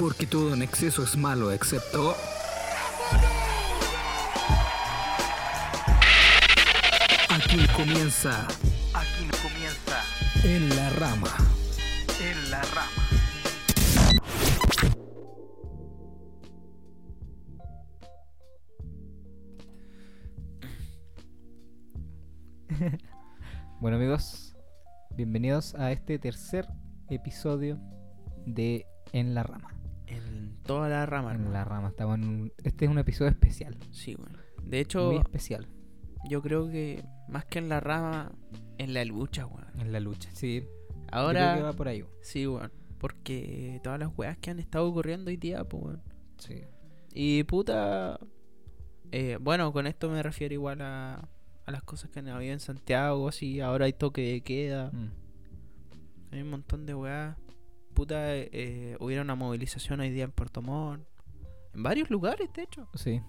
Porque todo en exceso es malo, excepto... Aquí comienza... Aquí comienza... En la rama. En la rama. Bueno amigos, bienvenidos a este tercer episodio de En la Rama. Toda la rama, En la Rama, estamos en un- este es un episodio especial, Sí, bueno. De hecho, muy especial, yo creo que más que en la rama, en la lucha, weón. en la lucha. Sí, yo creo que Ahora, va por ahí. sí, weón. Porque todas las weas que han estado ocurriendo hoy día, pues, weón. Sí. Y puta. eh, bueno, con esto me refiero igual a, a las cosas que han habido en Santiago, así. Ahora hay toque de queda. Mm. Hay un montón de weas. Puta, eh, hubiera una movilización hoy día en Puerto Montt. En varios lugares, de hecho. Sí.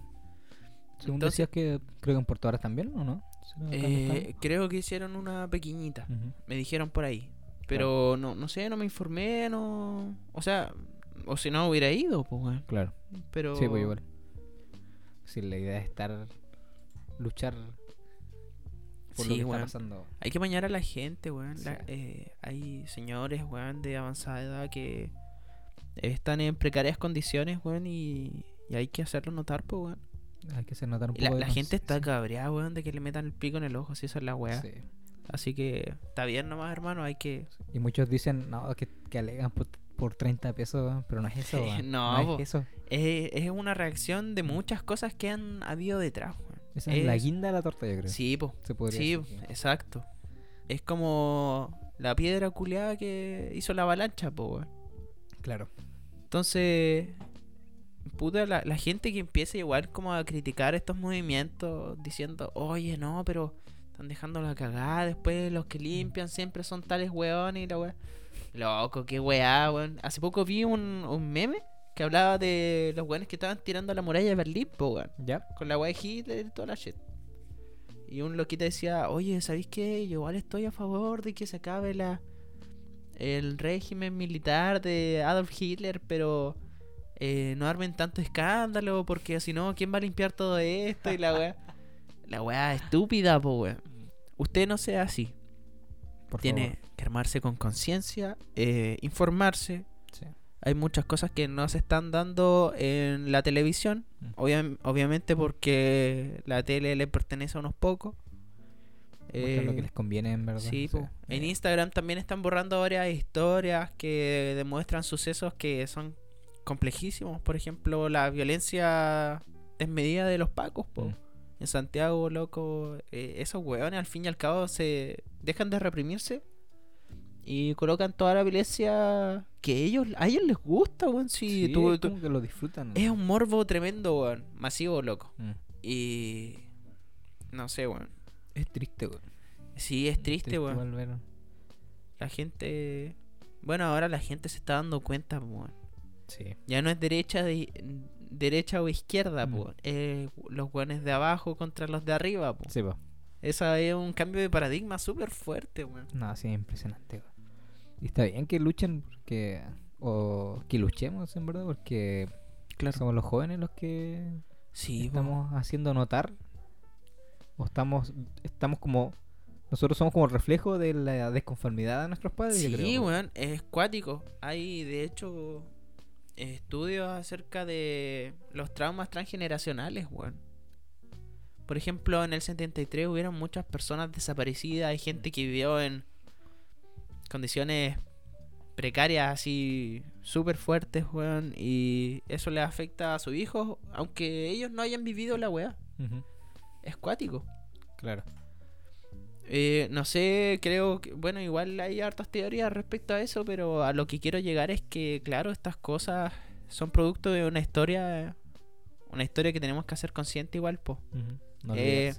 Según Entonces- decías que creo que en Puerto Varas también, ¿o no? ¿Será acá donde Eh, creo que hicieron una pequeñita. Me dijeron por ahí. Pero no, no sé, no me informé, no. O sea, o si no hubiera ido, pues, weón. Claro. Pero. Sí, pues igual. Sí, la idea es estar luchar por lo Sí, que weón. está pasando. Hay que bañar a la gente, weón. La- eh, hay señores, weón, de avanzada edad que están en precarias condiciones, weón, y, y hay que hacerlo notar, pues, weón. Hay que hacer notar un la, poco de la gente está cabreada, weón, de que le metan el pico en el ojo, si esa es la weá. Sí. Así que está bien nomás, hermano, hay que... Y muchos dicen, no, que, que alegan por, por 30 pesos, weón, pero no es eso. weón. No, es po. eso. Es, es una reacción de muchas cosas que han habido detrás, weón. Esa es, la guinda de la torta, yo creo. Sí, pues. Se podría Sí, decir exacto. Es como la piedra culeada que hizo la avalancha, po, weón. Claro. Entonces, puta, la, la gente que empieza igual como a criticar estos movimientos diciendo, oye, no, pero están dejando la cagada, después los que limpian siempre son tales weones y la weá. Loco, qué weá, weón. Hace poco vi un, un meme que hablaba de los weones que estaban tirando la muralla de Berlín, po, weón ¿Ya? con la weá de Hitler y toda la shit. Y un loquito decía, oye, ¿sabéis qué? Yo igual estoy a favor de que se acabe la el régimen militar de Adolf Hitler, pero eh, no armen tanto escándalo, porque si no, ¿quién va a limpiar todo esto? Y la weá. La weá estúpida, po weón. Usted no sea así. Por Tiene favor. que armarse con conciencia, eh, informarse. Hay muchas cosas que no se están dando en la televisión. Mm. Obvia- obviamente porque la tele le pertenece a unos pocos. Muestran lo Eh, que les conviene, en verdad. sí, o sea, po. en eh, Instagram también están borrando varias historias que demuestran sucesos que son complejísimos. Por ejemplo, la violencia desmedida de los pacos, po. Mm. En Santiago, loco, eh, esos hueones al fin y al cabo se dejan de reprimirse y colocan toda la violencia que ellos a ellos les gusta, weón. Si sí, tú- es tú- como que lo disfrutan. es un morbo tremendo, weón. Masivo, loco. Mm. Y. No sé, weón. Es triste, weón. Sí, es triste, weón. ver- La gente. Bueno, ahora la gente se está dando cuenta, weón. Sí. Ya no es derecha de derecha o izquierda, Mm. weón. Es los weones de abajo contra los de arriba, weón. Sí, po. Esa es un cambio de paradigma súper fuerte, weón. No, sí, es impresionante, weón. Y está bien que luchen, porque... O que luchemos, en verdad, porque Claro. somos los jóvenes los que Sí, po. estamos haciendo notar. O estamos, estamos como... Nosotros somos como reflejo de la desconformidad de nuestros padres, Sí, weón. weón, es cuático. Hay, de hecho, estudios acerca de los traumas transgeneracionales, weón. Por ejemplo, en el 73 hubieron muchas personas desaparecidas, hay gente que vivió en condiciones precarias así súper fuertes, weón, y eso le afecta a sus hijos, aunque ellos no hayan vivido la weá. Es cuático. Claro. Eh, no sé, creo que, bueno, igual hay hartas teorías respecto a eso, pero a lo que quiero llegar es que, claro, estas cosas son producto de una historia, una historia que tenemos que hacer consciente igual, po. No Eh.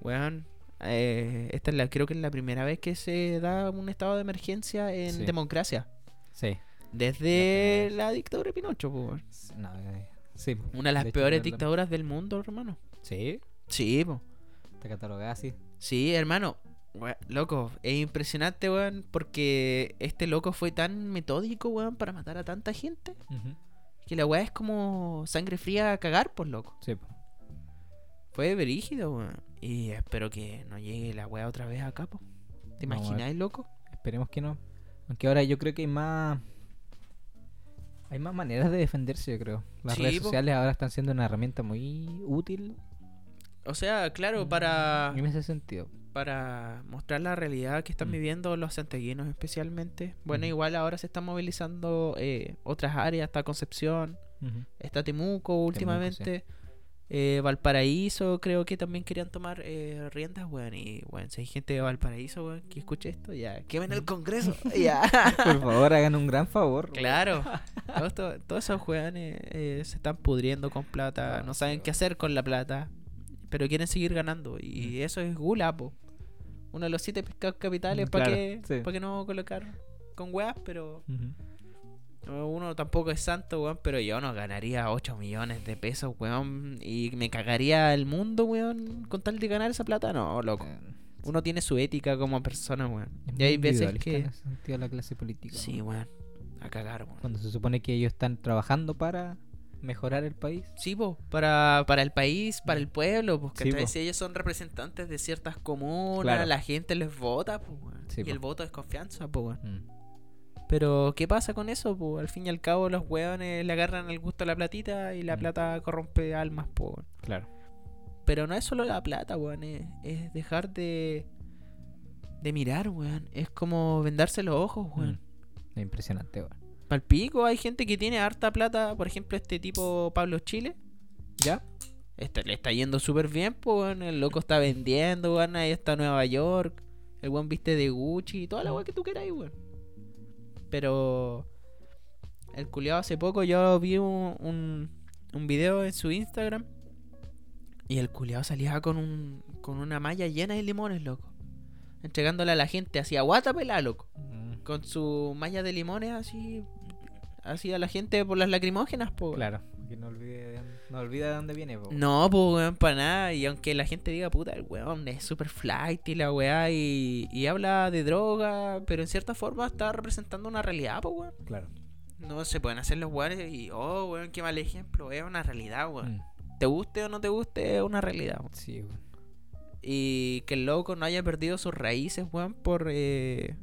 Weón, eh, esta es la, creo que es la primera vez que se da un estado de emergencia en Sí. democracia. Sí. Desde la dictadura de Pinocho, po, weón. S- No, eh, sí. Una de las De hecho, peores la- dictaduras del mundo, hermano. Sí. Sí, po. Está catalogada así. Sí, hermano. Wea- Loco, es impresionante, weón, porque este loco fue tan metódico, weón, para matar a tanta gente. Que la weá es como sangre fría a cagar, por loco. Sí, po. Fue brígido, weón. Y espero que no llegue la weá otra vez acá, po. ¿Te imagináis, loco? Esperemos que no. Aunque ahora yo creo que hay más. Hay más maneras de defenderse, yo creo. Las Sí, redes po. sociales ahora están siendo una herramienta muy útil O sea, claro, para, en ese sentido. para mostrar la realidad que están Mm. viviendo los santiaguinos especialmente. Bueno, igual ahora se están movilizando eh, otras áreas, está Concepción, está Temuco últimamente. Eh, Valparaíso creo que también querían tomar eh, riendas, weón. Y, weón, si hay gente de Valparaíso, weón, que escuche esto, ya, que ven el Congreso, ya. Por favor, hagan un gran favor. Claro. Todo todos esos weones eh, se están pudriendo con plata, Ah, no saben qué hacer con la plata, pero quieren seguir ganando. Y Mm. eso es gula, po. Uno de los siete pescados capitales, Mm, ¿para sí. pa' qué no colocar con weas? Pero uno tampoco es santo, weón, pero yo no ganaría 8 millones de pesos, weón, y me cagaría el mundo, weón, con tal de ganar esa plata. No, loco. Uno tiene su ética como persona, weón. es Y hay veces que... sentido la clase política. Sí, weón. A cagar, weón. Cuando se supone que ellos están trabajando para mejorar el país. Sí, po, para, para el país, para el pueblo, pues, Sí, po. Si ellos son representantes de ciertas comunas, Claro. la gente les vota, pues, weón. Sí, y po. el voto es confianza, pues, weón. Mm. Pero, ¿qué pasa con eso? Al fin y al cabo, los weones le agarran el gusto a la platita y la Mm. plata corrompe almas, weón. Claro. Pero no es solo la plata, weón, es, es dejar de, de mirar, weón. Es como vendarse los ojos, weón. Mm. Es impresionante, weón. Palpico, hay gente que tiene harta plata, por ejemplo, este tipo Pablo Chile. ¿Ya? Este, le está yendo súper bien, pues, weón. El loco está vendiendo, weón. Ahí está Nueva York. El weón viste de Gucci. Toda la weón que tú queráis, weón. Pero. El culiado hace poco yo vi un, un, un video en su Instagram. Y el culiado salía con un con una malla llena de limones, loco. Entregándole a la gente así a guata pelá, loco. Mm. Con su malla de limones así. Así a la gente por las lacrimógenas, pues. Claro. Que no olvide, no olvida de dónde viene, po. No, pues weón, para nada. Y aunque la gente diga, puta, el weón es super flight y la weá y, y habla de droga, pero en cierta forma está representando una realidad, pues weón. Claro. No se pueden hacer los weones y, oh, weón, qué mal ejemplo. Es una realidad, weón. Mm. Te guste o no te guste, es una realidad, weón. Sí, weón. Y que el loco no haya perdido sus raíces, weón, por, eh,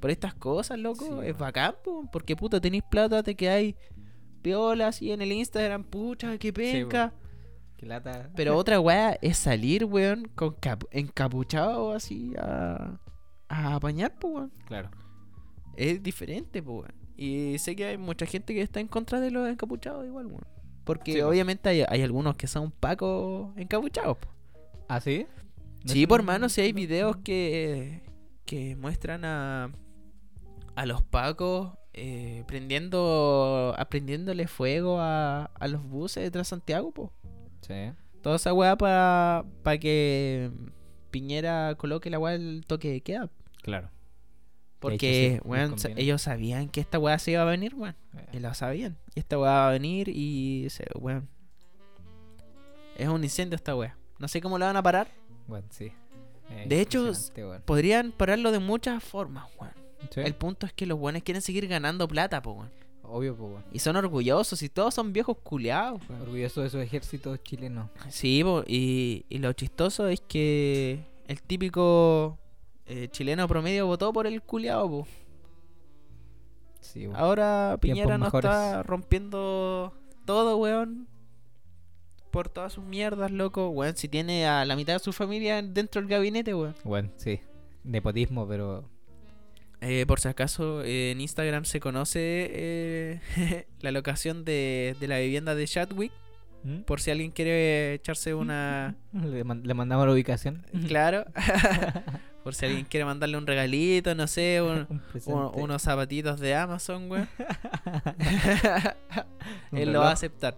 por estas cosas, loco. Sí, es weón. bacán, po, porque puta, tenéis plata, te quedáis piola así en el Instagram, pucha, qué penca. Qué lata. Pero otra weá es salir, weón, con cap- encapuchado así a, a apañar, pues, weón. Claro. Es diferente, pues, weón. Y sé que hay mucha gente que está en contra de los encapuchados igual, weón. Porque Sí, obviamente hay, hay algunos que son pacos encapuchados. po. ¿Ah, sí? No Sí, por mano, si hay videos que, que muestran a, a los pacos eh, prendiendo, aprendiéndole fuego a, a los buses de Transantiago, pues. Sí. Toda esa weá para que Piñera coloque la weá del toque de queda. Claro. Porque, sí, weón, ellos sabían que esta weá se iba a venir, weón. Y Eh, lo sabían. Y esta weá va a venir y, se, weón. Es un incendio esta weá. No sé cómo la van a parar. Bueno, sí. Eh, De hecho, weón. Podrían pararlo de muchas formas, weón. Sí. El punto es que los weones quieren seguir ganando plata, po, weón. Obvio, pues, weón. Y son orgullosos y todos son viejos culeados, weón. Orgulloso de esos ejércitos chilenos. Sí, po, y, y lo chistoso es que el típico eh, chileno promedio votó por el culiao, po. Sí, weón. Ahora Piñera Tiempos no mejores. está rompiendo todo, weón. Por todas sus mierdas, loco. Weón, si tiene a la mitad de su familia dentro del gabinete, weón. Bueno, sí. Nepotismo, pero. Eh, por si acaso, eh, en Instagram se conoce eh, la locación de, de la vivienda de Chadwick. ¿Mm? Por si alguien quiere echarse una... Le, man- le mandamos la ubicación. Claro. por si alguien quiere mandarle un regalito, no sé, un- Un un- presente. unos zapatitos de Amazon. Un Él lo va a aceptar.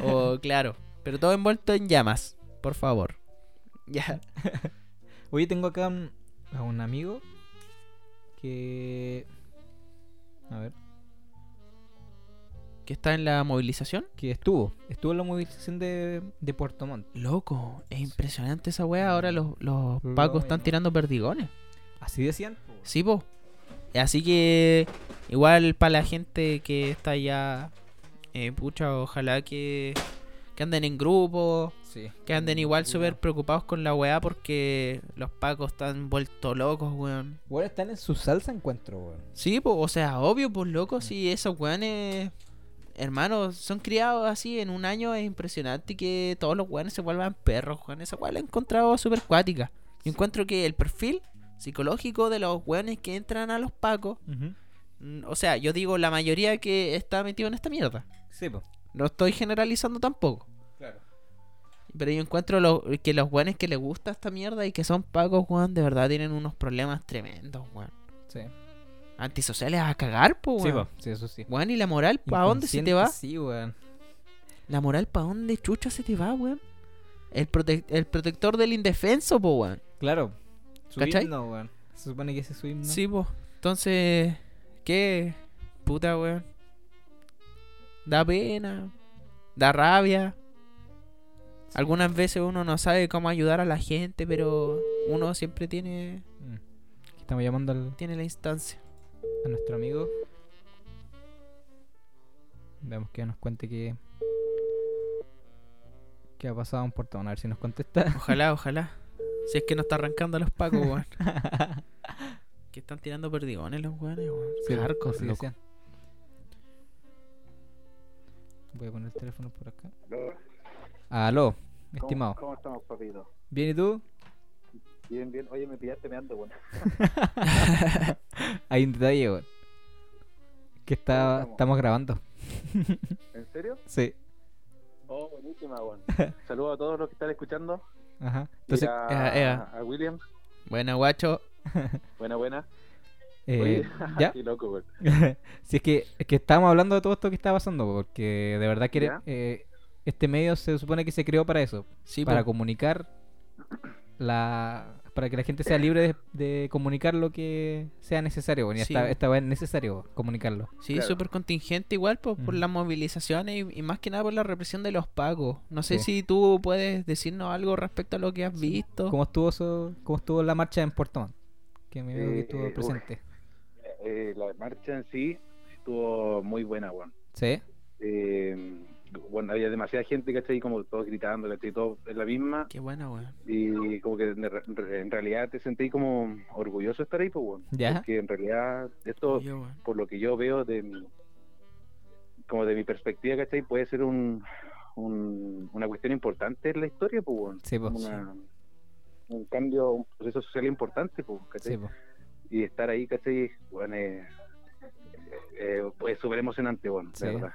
O claro. Pero todo envuelto en llamas. Por favor. Ya. Oye, tengo acá a un amigo que. A ver. ¿Que está en la movilización? Que estuvo. Estuvo en la movilización de, de Puerto Montt. Loco, es impresionante esa weá. Ahora los, los Lo pacos están tirando perdigones. Así decían. Sí, po. Así que igual para la gente que está ya eh, pucha, ojalá que, que anden en grupo, Sí. que anden igual súper preocupados con la weá porque los pacos están vueltos locos, weón. Bueno, están en su salsa encuentro, weón. Sí, pues, o sea, obvio, pues loco, si esos weones, hermanos, son criados así en un año, es impresionante que todos los weones se vuelvan perros, weón. Esa weá la he encontrado súper cuática. Yo encuentro que el perfil psicológico de los weones que entran a los pacos, mm, o sea, yo digo la mayoría que está metido en esta mierda. Sí, pues. No estoy generalizando tampoco. Claro. Pero yo encuentro lo- que los weones que les gusta esta mierda y que son pacos, weón, de verdad tienen unos problemas tremendos, weón. Sí. Antisociales a cagar, Sí, weón. po. sí, eso sí. Weón, ¿y la moral para dónde se te va? Sí, weón. La moral para dónde chucha se te va, weón. El, prote- el protector del indefenso, po, weón. Claro. Su ¿Cachai? himno, weón. Se supone que ese es su himno. Sí, po. Entonces, ¿qué? Puta, weón. Da pena. Da rabia. Algunas veces uno no sabe cómo ayudar a la gente, pero uno siempre tiene, Mm. Estamos llamando al- tiene la instancia. a nuestro amigo. Veamos que nos cuente qué. ¿Qué ha pasado Puerto Montt? A ver si nos contesta. Ojalá, ojalá. Si es que no está arrancando los pacos, weón. que están tirando perdigones los weones, weón. Sí, Hardcore, así loco. decían. Voy a poner el teléfono por acá. Aló, estimado. ¿Cómo, cómo estamos, papito? ¿Bien y tú? Bien, bien. Oye, me pillaste meando, bueno. Hay un detalle, weón. Que está, ¿Cómo estamos? estamos grabando. ¿En serio? Sí. Oh, buenísima, bueno. Saludos a todos los que están escuchando. Ajá. Y Entonces, a, Ea, ea. a William. Buena, guacho. Buena, buena. Eh, Oye, ¿ya? Qué loco, güey. si es que, es que estábamos hablando de todo esto que está pasando, porque de verdad que eh, este medio se supone que se creó para eso, Sí, para comunicar la para que la gente sea libre de, de comunicar lo que sea necesario, bueno, y Sí, esta, vez es necesario comunicarlo. Sí, Claro. súper contingente igual po, por las movilizaciones y, y más que nada por la represión de los pagos. No sé Sí. si tú puedes decirnos algo respecto a lo que has visto. ¿Cómo estuvo eso, cómo estuvo la marcha en Puerto Montt? Que me veo que Eh, estuvo uf. presente. Eh, la marcha en sí estuvo muy buena, weón. ¿Sí? Eh, bueno, había demasiada gente, ¿cachai? Como todos gritando, ¿cachai? Todos en la misma. Qué buena, weón. Y como que en re- en realidad te sentí como orgulloso de estar ahí, pues, weón. ¿Ya? Porque en realidad esto Yo, por lo que yo veo de mi, como de mi perspectiva, ¿cachai? Puede ser un, un- una cuestión importante en la historia, pues, weón. Sí, pues. Una- un cambio, un proceso social importante, pues, ¿cachai? Sí, po. Y estar ahí, ¿cachai? Bueno, eh, eh, pues súper emocionante, bueno, Sí. de verdad.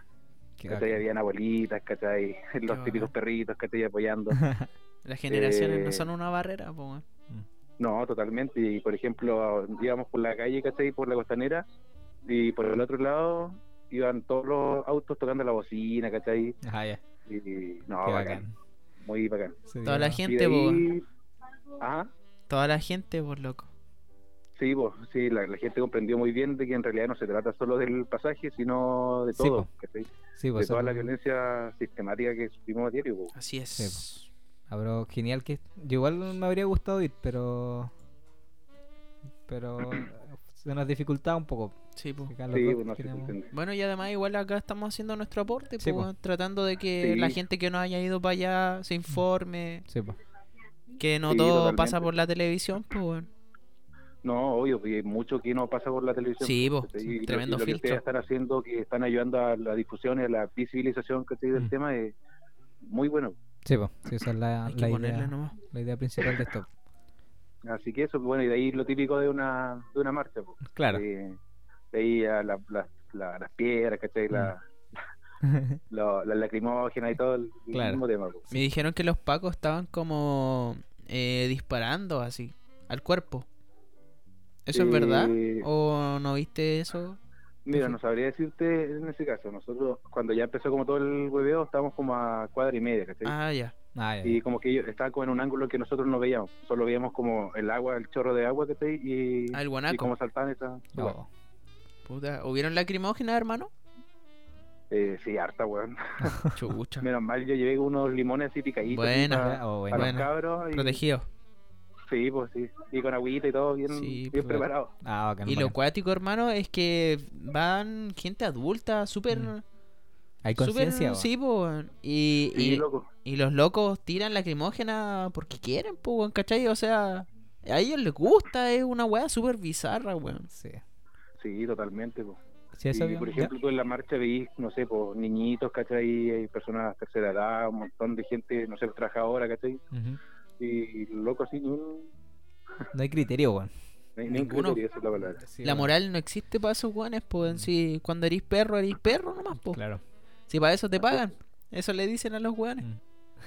¿Cachai? Habían abuelitas, ¿cachai? Los típicos perritos, ¿cachai? Apoyando. Las generaciones no Eh, son una barrera, weón. No, totalmente. Y por ejemplo, íbamos por la calle, ¿cachai? Por la costanera. Y por el otro lado iban todos los autos tocando la bocina, ¿cachai? Ajá, ya. Y no, Qué bacán. bacán. Muy bacán. Se Toda la gente, ahí... Ajá. Toda la gente, por loco. Sí, pues, sí, la, la gente comprendió muy bien de que en realidad no se trata solo del pasaje, sino de Sí, todo. Sí, de pues toda la violencia sistemática que sufrimos a diario. Así es. Sí, Habrá genial que yo igual me habría gustado ir, pero pero se nos dificultaba un poco. Sí, Sí, pues, no se queríamos- entiende. Bueno, y además igual acá estamos haciendo nuestro aporte, Sí, po, po. weón, tratando de que Sí. la gente que no haya ido para allá se informe, Sí, pues. que no Sí, todo totalmente. pasa por la televisión, pues, weón. No, obvio, y hay mucho que no pasa por la televisión. Sí, ¿cachai? sí, Y lo- tremendo y lo que filtro. ustedes están haciendo, que están ayudando a la difusión y a la visibilización ¿cachai? del Mm. tema, es muy bueno. Sí, pues. Sí, esa es la, que la idea, nomás. la idea principal de esto. Así que eso, bueno, y de ahí lo típico de una, de una marcha. po. Claro. De, de ahí a la- la- la- las piedras, ¿cachai? La, lo- las lacrimógenas y todo el, el Claro. mismo tema. po. Me dijeron que los pacos estaban como eh, disparando así, al cuerpo. ¿Eso es verdad? Eh, ¿O no viste eso? Mira, no sabría decirte en ese caso. Nosotros, cuando ya empezó como todo el hueveo, estábamos como a cuadra y media, ¿cachai? Ah, ya. Ah, ya, y como que ellos estaban como en un ángulo que nosotros no veíamos. Solo veíamos como el agua, el chorro de agua que está ahí y, Ah, el y guanaco. cómo saltaban esas. Oh, Puta, ¿Hubieron lacrimógenas, hermano? Eh, sí, harta, weón. Chucha. Menos mal, yo llevé unos limones así picaditos. Buena. oh, para bueno. los cabros. Y, Protegido. Sí, pues sí. Y con agüita y todo bien, Sí, bien pues. preparado. Ah, bacán, Y lo cuático, hermano, es que van gente adulta, súper... Mm. Hay súper- conciencia. Sí, weón. Y, Sí, y, loco. y los locos tiran lacrimógena porque quieren, weón, ¿cachai? O sea, a ellos les gusta, es una weá súper bizarra, weón. Sí. Sí, totalmente. po. Sí, eso Y, bien, por ya. ejemplo, tú en la marcha veís, no sé, pues niñitos, ¿cachai? Hay personas de tercera edad, un montón de gente, no sé, trabajadora, ¿cachai? Ujú. Y, loco, así, un, No hay criterio, weón. un Ninguno. criterio, esa es la palabra. Sí, La moral no existe para esos weones, pues, sí, cuando eres perro, eres perro nomás, po. Claro. Si para eso te pagan. Eso le dicen a los weones. Mm.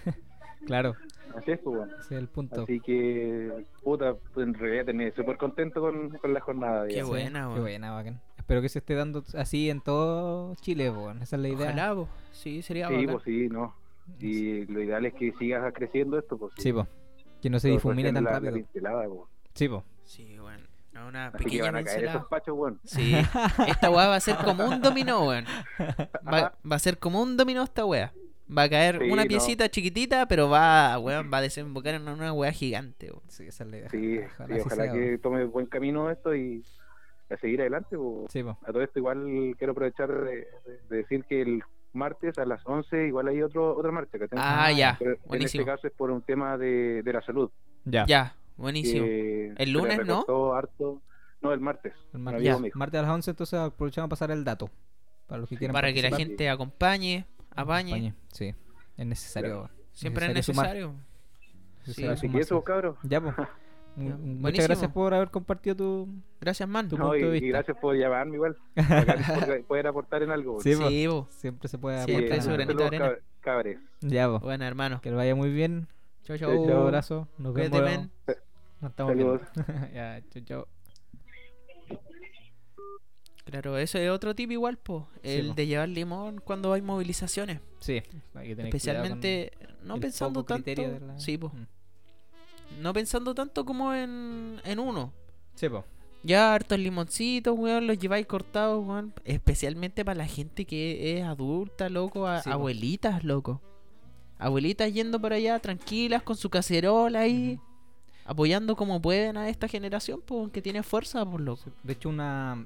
claro, Así es, pues, bueno. ese es el punto. Así que, puta, pues, en realidad terminé súper contento con, con la jornada. Qué bueno. buena, Qué weón. buena, bacán. Espero que se esté dando así en todo Chile, weón. Esa es la idea. Ojalá, po. Sí, sería Sí, bacán. pues sí, no. Y lo ideal es que sigas creciendo esto, pues. Sí, po. Que no se Pero difumine tan la- la rápido. pincelada. Sí, po. Sí, bueno. Una Así que pequeña van a caer esos pachos, weón. Sí, esta weá va a ser como un dominó, weón. Va, a ser como un dominó esta weá. Va a caer Sí, una no. piecita chiquitita, pero va, weón, va a desembocar en una weá gigante, weón. Sí, esa es la idea. Sí, Ojalá sí, ojalá sea, que weón. tome buen camino esto y a seguir adelante. Sí, po. A todo esto igual quiero aprovechar de, de decir que el martes a las 11 igual hay otro otra marcha. ¿cachai? Ah, Ah, ya, en buenísimo. este caso es por un tema de, de la salud. Ya. Ya, buenísimo. que ¿El lunes, no? harto. No, el martes. El martes, Ya. martes a las 11, entonces aprovechamos a pasar el dato. Para los que quieran Para que la gente acompañe, apañe. Acompañe, Sí, es necesario. Claro. Siempre es Necesario. Necesario Así que eso, cabros. Ya, pues. Muchas buenísimo. gracias por haber compartido tu, Gracias, man. tu No, punto y, de y vista. gracias por llamarme igual. Por poder aportar en algo. Sí. Sí. Siempre se puede Siempre aportar su algo. granito de arena. cab- cabres. Ya, pues. Bueno, hermano. Que le vaya muy bien. Chau, Chau, Un abrazo. Nos Cuídate, vemos. men. Nos estamos Saludos. viendo. ya, chau, chau. Claro, eso es otro tip igual, po. El po. de llevar limón cuando hay movilizaciones. Sí, hay que tener Especialmente, no pensando tanto. la- Sí, po. Mm. No pensando tanto como en, en uno. Sí, po. Ya hartos limoncitos, weón, los lleváis cortados, weón. Especialmente para la gente que es adulta, loco. a- Sí, po. abuelitas, loco. Abuelitas yendo por allá tranquilas con su cacerola ahí. Apoyando como pueden a esta generación, pues, que tiene fuerza, por loco. Sí. De hecho, una,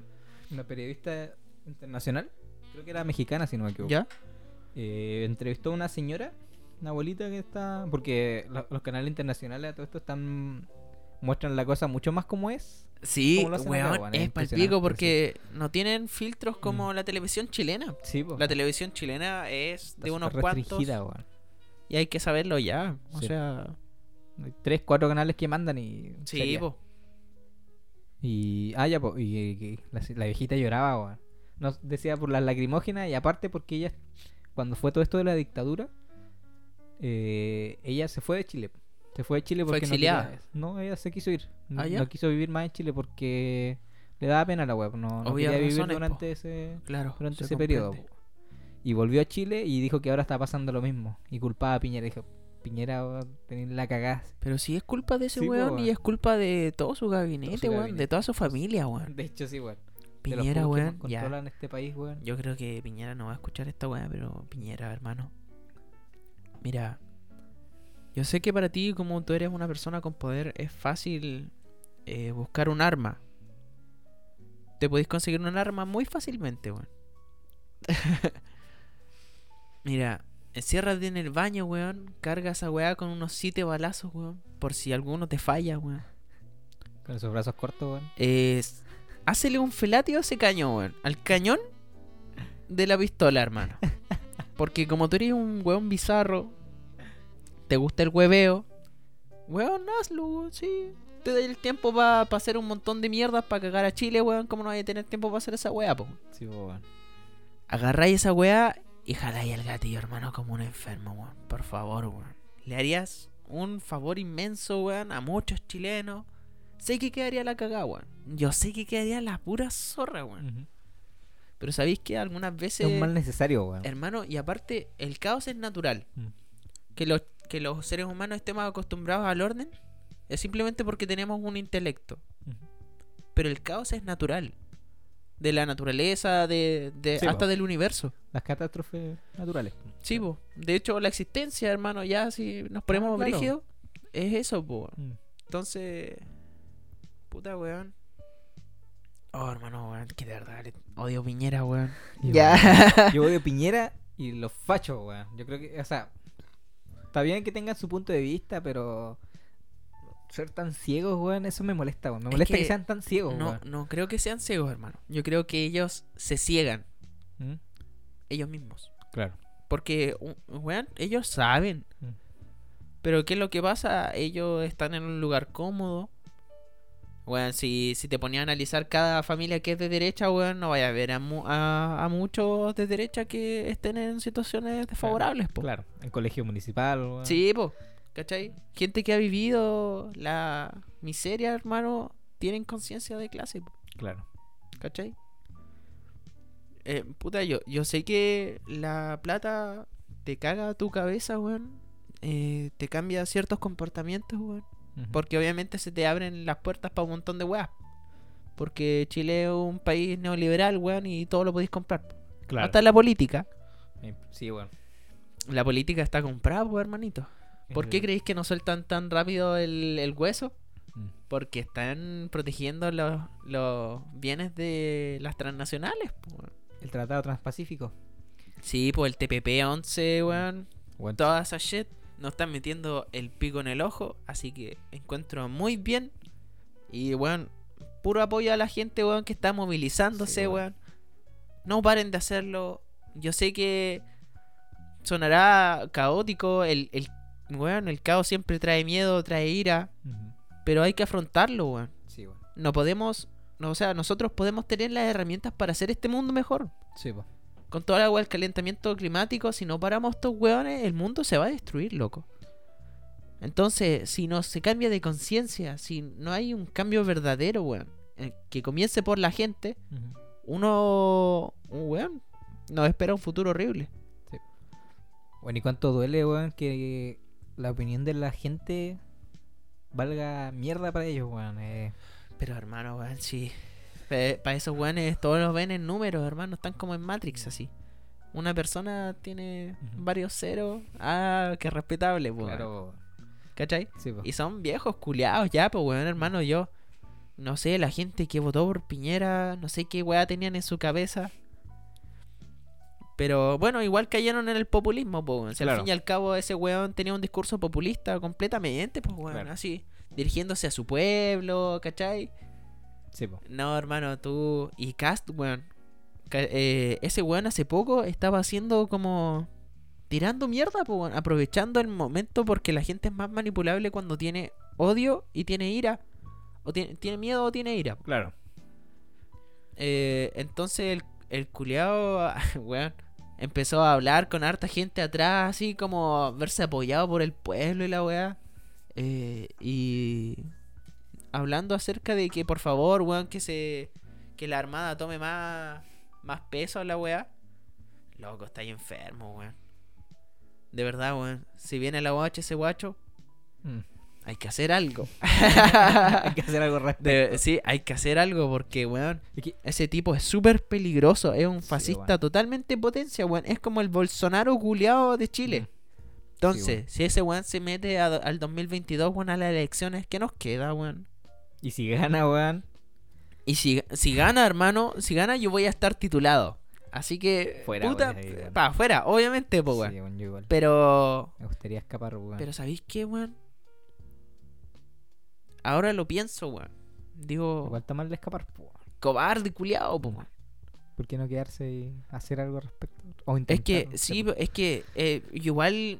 una periodista internacional, creo que era mexicana, si no me equivoco. ¿Ya? eh, entrevistó a una señora, una abuelita que está. Porque lo- los canales internacionales a todo esto están. muestran la cosa mucho más como es. Sí, ¿Cómo lo hacen acá, weón, weón? Es palpico porque no tienen filtros como Mm. la televisión chilena. Sí, po. La televisión chilena es de unos cuantos weón. y hay que saberlo ya. O Sí. sea, Hay tres, cuatro canales que mandan y. sí, po. Y. Ah, ya, po. Y, y la, la viejita lloraba, weón. Nos decía por las lacrimógenas y aparte porque ella. Cuando fue todo esto de la dictadura. Eh, ella se fue de Chile. Se fue de Chile Fue porque exiliada. no No, ella se quiso ir. No, Ah, no quiso vivir más en Chile porque le daba pena la web. No, no quería vivir razones, po. durante ese, Claro. durante se ese periodo. po. Y volvió a Chile y dijo que ahora está pasando lo mismo. Y culpaba a Piñera. Dijo, Piñera va a tener la cagada. Pero sí es culpa de ese Sí, po, weón y weón. es culpa de todo su gabinete, su weón. gabinete. De toda su familia, weón. De hecho, sí, weón. Piñera, que weón. Ya. este país, weón. Yo creo que Piñera no va a escuchar esta weá, pero Piñera, hermano. Mira, yo sé que para ti, como tú eres una persona con poder, es fácil eh, buscar un arma. Te podéis conseguir un arma muy fácilmente, weón. Mira, enciérrate en el baño, weón. Carga esa weá con unos siete balazos, weón. Por si alguno te falla, weón. Con esos brazos cortos, weón. Es. Hácele un felatio a ese cañón, weón. Al cañón de la pistola, hermano. Porque como tú eres un weón bizarro, te gusta el hueveo, weón, hazlo, weón, sí. Te doy el tiempo para hacer un montón de mierdas para cagar a Chile, weón. ¿Cómo no hay a tener tiempo para hacer esa weá, po? Sí, weón. Agarráis esa weá y jaláis al gatillo, hermano, como un enfermo, weón. Por favor, weón. Le harías un favor inmenso, weón, a muchos chilenos. Sé que quedaría la cagada, weón. Yo sé que quedaría la pura zorra, weón. Pero sabéis que algunas veces. Es un mal necesario, weón. Hermano, y aparte, el caos es natural. Mm. Que los, que los seres humanos estemos acostumbrados al orden es simplemente porque tenemos un intelecto. Pero el caos es natural. De la naturaleza, de, de- Sí, hasta del universo. Las catástrofes naturales. Sí, po. De hecho, la existencia, hermano, ya si nos ponemos Ah, claro. brígidos, es eso, po. Mm. Entonces, puta, weón. Oh, hermano, weón, que de verdad le- odio Piñera, weón. Yo- Ya. Yo odio Piñera Y los fachos, weón. Yo creo que, o sea, está bien que tengan su punto de vista, pero ser tan ciegos, weón, eso me molesta, weón. Me Es molesta que, que sean tan ciegos, No, weón. no creo que sean ciegos, hermano. Yo creo que ellos se ciegan, ¿Mm? ellos mismos. Claro. Porque, weón, ellos saben. Mm. Pero ¿qué es lo que pasa? Ellos están en un lugar cómodo. Weón, si, si te ponías a analizar cada familia que es de derecha, weón, no vaya a ver a, mu- a, a muchos de derecha que estén en situaciones desfavorables, po. Claro, en colegio municipal, weón. Sí, po. ¿Cachai? Gente que ha vivido la miseria, hermano, tienen conciencia de clase, po. Claro. ¿Cachai? Eh, puta, yo, yo sé que la plata te caga tu cabeza, weón. Eh, te cambia ciertos comportamientos, weón. Porque obviamente se te abren las puertas para un montón de weas. Porque Chile es un país neoliberal, weón, y todo lo podéis comprar. Claro. Hasta la política. Eh, Sí, weón. La política está comprada, pues, hermanito. ¿Por qué creéis que no sueltan tan rápido el, el hueso? mm. Porque están protegiendo los, los bienes de las transnacionales, pues, weón. El Tratado Transpacífico. Sí, pues el TPP-11, weón. Weón. Toda esa shit nos están metiendo el pico en el ojo. Así que encuentro muy bien. Y, weón, puro apoyo a la gente, weón, que está movilizándose, Sí, weón. No paren de hacerlo. Yo sé que sonará caótico. El, el, weón, el caos siempre trae miedo, trae ira. Pero hay que afrontarlo, weón. Sí, weón. No podemos... No, o sea, nosotros podemos tener las herramientas para hacer este mundo mejor. Sí. Con toda la agua del calentamiento climático, si no paramos estos hueones, el mundo se va a destruir, loco. Entonces, si no se cambia de conciencia, si no hay un cambio verdadero, weón, eh, que comience por la gente, uno, un weón, nos espera un futuro horrible. Bueno, ¿y cuánto duele, weón, que la opinión de la gente valga mierda para ellos, weón? Eh, Pero hermano, weón, sí. Para esos weones todos los ven en números, hermano, están como en Matrix así. Una persona tiene varios ceros. Ah, qué respetable, weón. claro. ¿Cachai? Sí, po. Y son viejos culiados ya, pues, weón, hermano, yo. No sé, la gente que votó por Piñera, no sé qué weá tenían en su cabeza. Pero bueno, igual cayeron en el populismo, pues, weón. Si al Claro. fin y al cabo ese weón tenía un discurso populista completamente, pues, weón, Claro. así. Dirigiéndose a su pueblo, ¿cachai? Sí, po. No, hermano, tú. Y Cast, weón. Eh, ese weón hace poco estaba haciendo como. Tirando mierda, po, weón, aprovechando el momento porque la gente es más manipulable cuando tiene odio y tiene ira. O tiene, tiene miedo o tiene ira. Claro. Eh, entonces el, el culiao, weón, empezó a hablar con harta gente atrás, así como verse apoyado por el pueblo y la weá. Eh, y hablando acerca de que por favor, weón, que se que la armada tome más, más peso a la weá. Loco, está ahí enfermo, weón. De verdad, weón. Si viene la guacha ese guacho, Mm. hay que hacer algo. Hay que hacer algo. De- sí, hay que hacer algo porque, weón, ese tipo es súper peligroso. Es un Sí, fascista totalmente en potencia, weón. Es como el Bolsonaro culiado de Chile. Mm. Entonces, si ese weón se mete a- al 2022, weón, a las elecciones, ¿qué nos queda, weón? Y si gana, weón. Y si, si gana, hermano, si gana, yo voy a estar titulado. Así que, Fuera, puta, weón, pa, fuera, obviamente, po, Sí, weón. weón, yo igual. Pero, Me gustaría escapar, weón. pero ¿sabéis qué, weón? Ahora lo pienso, weón. Digo, Igual está mal de escapar, po, weón. cobarde culiado, po, weón. ¿Por qué no quedarse y hacer algo al respecto? O Es intentar que, no sí, es que eh, igual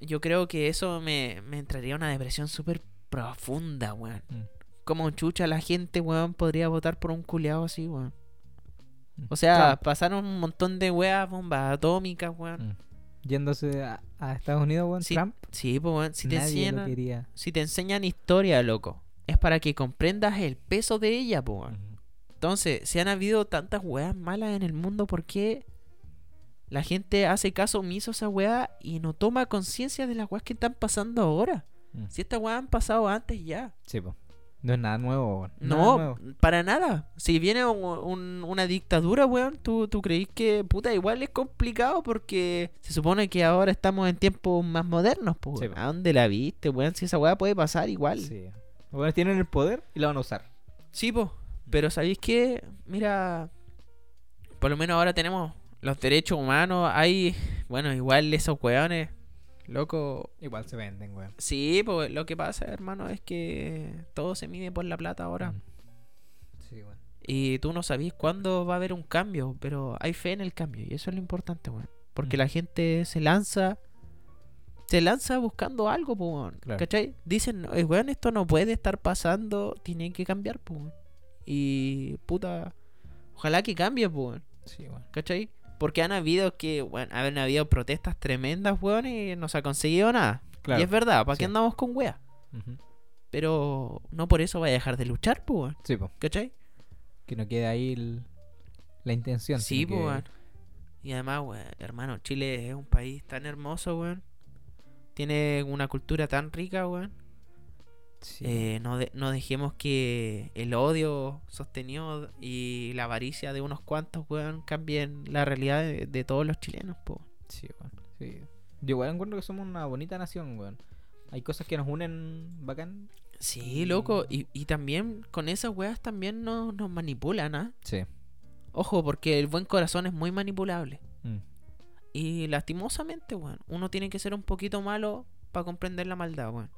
yo creo que eso me, me entraría a una depresión súper profunda, weón. Mm. Como chucha la gente, weón, podría votar por un culiado así, weón. Mm. O sea, pasaron un montón de weas, bombas atómicas, weón. Mm. Yéndose a, a Estados Unidos, weón, Trump. Sí, pues, weón, si te, enseñan, si te enseñan historia, loco, es para que comprendas el peso de ella, pues, weón. Entonces, si han habido tantas weas malas en el mundo, ¿por qué la gente hace caso omiso a esa wea y no toma conciencia de las weas que están pasando ahora? Mm. Si estas weas han pasado antes ya. Sí, po. No es nada nuevo, weón. Nada No, nuevo. para nada. Si viene un- un- una dictadura, weón, ¿tú, tú creís que, puta, igual es complicado porque se supone que ahora estamos en tiempos más modernos, pues. Sí, weón. po. ¿A dónde la viste, weón? Si esa wea puede pasar igual. Sí, Sí. Los weones tienen el poder y lo van a usar. pues. Pero ¿sabéis qué? Mira, por lo menos ahora tenemos los derechos humanos, hay, bueno, igual esos weones, loco. Igual se venden, weón. Sí, pues lo que pasa, hermano, es que todo se mide por la plata ahora. Mm. Sí, weón. Y tú no sabís cuándo va a haber un cambio, pero hay fe en el cambio y eso es lo importante, weón. Porque Mm. la gente se lanza, se lanza buscando algo, pues. Claro. ¿Cachai? Dicen, "Eh, weón, esto no puede estar pasando, tiene que cambiar, pues. Y puta, ojalá que cambie, pues. Sí, weón. ¿Cachai? Porque han habido que, bueno, han habido protestas tremendas, weón, y no se ha conseguido nada. Claro. Y es verdad, ¿para qué Sí. andamos con weas? Pero no por eso vaya a dejar de luchar, pues, weón. Sí, po. ¿Cachai? Que no quede ahí el- la intención. Sí, pues, que- weón. Y además, weón, hermano, Chile es un país tan hermoso, weón. Tiene una cultura tan rica, weón. Sí. Eh, no, de- no dejemos que el odio sostenido y la avaricia de unos cuantos, weón, cambien la realidad de, de todos los chilenos, pues. Sí, weón. Sí. Yo igual encuentro que somos una bonita nación, weón. Hay cosas que nos unen bacán. Sí, loco. Y, y también con esas weas también nos, nos manipulan, ¿ah? Sí. Ojo, porque el buen corazón es muy manipulable. Mm. Y lastimosamente, weón, uno tiene que ser un poquito malo para comprender la maldad, weón.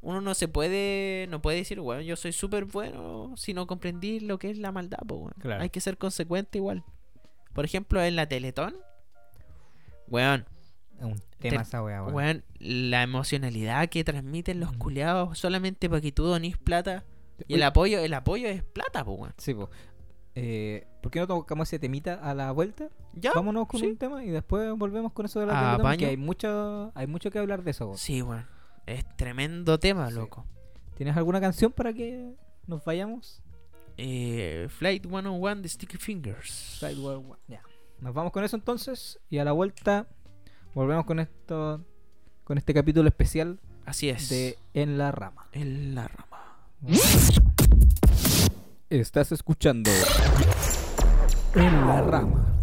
Uno no se puede, no puede decir, weón, yo soy súper bueno si no comprendí lo que es la maldad, pues, weón. Claro. Hay que ser consecuente igual. Por ejemplo, en la Teletón, weón, un tema Te- esa weá, weón. weón, la emocionalidad que transmiten los Mm. culeados solamente para que tú donís plata. Y el apoyo, el apoyo es plata, pues, weón. Sí, po. Eh, ¿Por qué no tocamos ese temita a la vuelta? ¿Ya? Vámonos con sí. un tema y después volvemos con eso de la Ah, Teletón, que hay mucho, hay mucho que hablar de eso. weón. Sí, weón. Es tremendo tema, Sí. loco. ¿Tienes alguna canción para que nos vayamos? Eh, Flight 101 de Sticky Fingers. Sidewalk One. Ya. Nos vamos con eso entonces y a la vuelta volvemos con esto con este capítulo especial Así es. de En la rama. En la rama. Estás escuchando En la rama.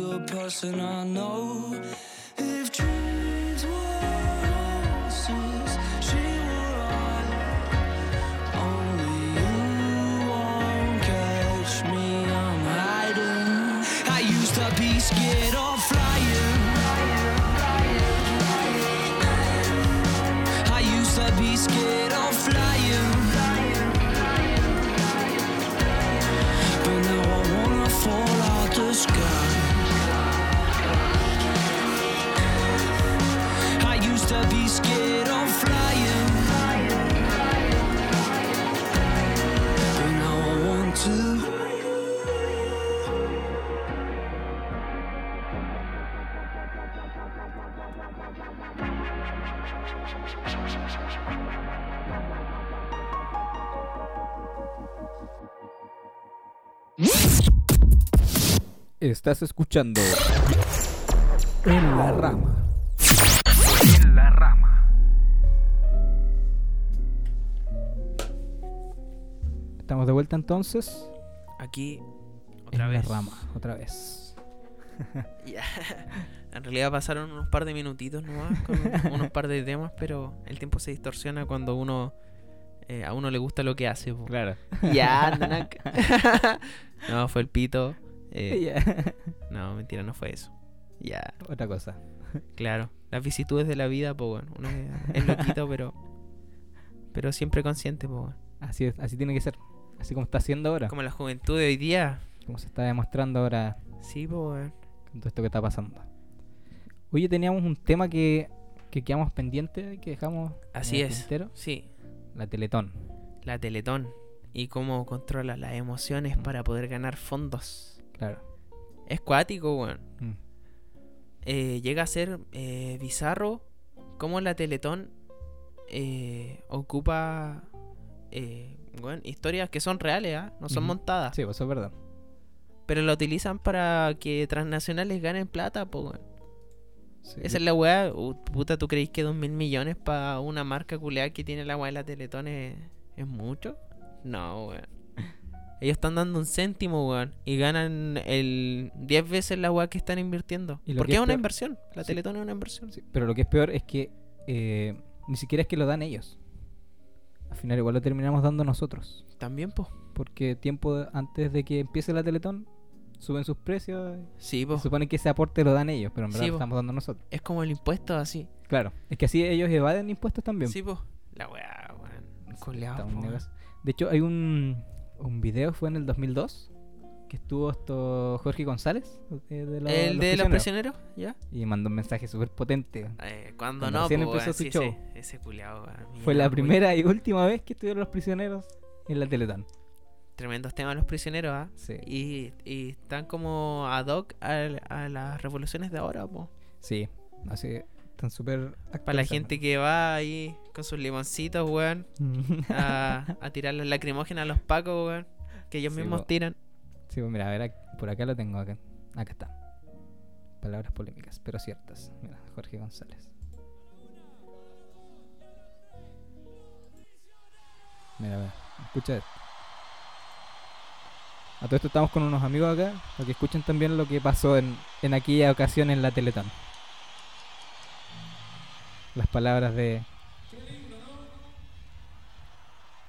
Good person I know. Estás escuchando En la Rama. En la rama. Estamos de vuelta entonces. Aquí, otra en vez. la Rama, otra vez. Ya. En realidad pasaron unos par de minutitos nomás con unos par de temas, pero el tiempo se distorsiona cuando uno eh, a uno le gusta lo que hace. po. Claro. Ya, nanak. no, fue el pito. Eh, Ya. no, mentira, no fue eso. Ya, Otra cosa. claro. Las vicisitudes de la vida, pues bueno, uno es, loquito, pero pero siempre consciente, pues bueno. Así es, así tiene que ser. Así como está haciendo ahora. Como la juventud de hoy día. Como se está demostrando ahora Sí, pues bueno. con todo esto que está pasando. Oye, teníamos un tema que, que quedamos pendientes, que dejamos. en Así el es. tintero. Sí, La Teletón. la Teletón y cómo controla las emociones para poder ganar fondos. Claro. Es cuático, weón. Mm. Eh, llega a ser eh, bizarro cómo la Teletón eh, ocupa eh, weón, historias que son reales, ¿ah? no son montadas. Sí, pues eso es verdad. Pero la utilizan para que transnacionales ganen plata, po, weón. Sí, Esa es la weá. Uh, puta, ¿tú creéis que dos mil millones para una marca culeada que tiene la weá de la Teletón es, es mucho? No, weón. Ellos están dando un céntimo, weón. Y ganan el 10 veces la weá que están invirtiendo. Y Porque que es es una inversión. La Sí. Teletón es una inversión. Sí, pero lo que es peor es que eh, ni siquiera es que lo dan ellos. Al final igual lo terminamos dando nosotros. También, pues. Porque tiempo antes de que empiece la Teletón, suben sus precios. Sí, y po. Se supone que ese aporte lo dan ellos, pero en verdad Sí, lo po. estamos dando nosotros. Es como el impuesto así. Claro. Es que así ellos evaden impuestos también. Sí, pues. La weá, weón. Sí, po, negocio. De hecho, hay un, un video, fue en el 2002, que estuvo esto Jorge González. eh, de ¿El de los prisioneros? ¿Ya? Y mandó un mensaje súper potente. Eh, cuando Cuando no, recién po, empezó weón, su sí, show. Ese, ese. Fue la primera y última vez que estuvieron los prisioneros en la Teletón. Tremendos temas los prisioneros, ¿ah? Sí. Y, y están como ad hoc a, las revoluciones de ahora, po. Sí, así están súper Para la gente que va ahí con sus limoncitos, weón, que... a, a tirar los lacrimógenos a los pacos, weón, que ellos Sí, mismos po. tiran. sí, pues mira, a ver, por acá lo tengo, acá, acá está. Palabras polémicas, pero ciertas. Mira, Jorge González. Mira, a ver, escucha esto. A todo esto estamos con unos amigos acá, para que escuchen también lo que pasó en, en aquella ocasión en la Teletón. Las palabras de,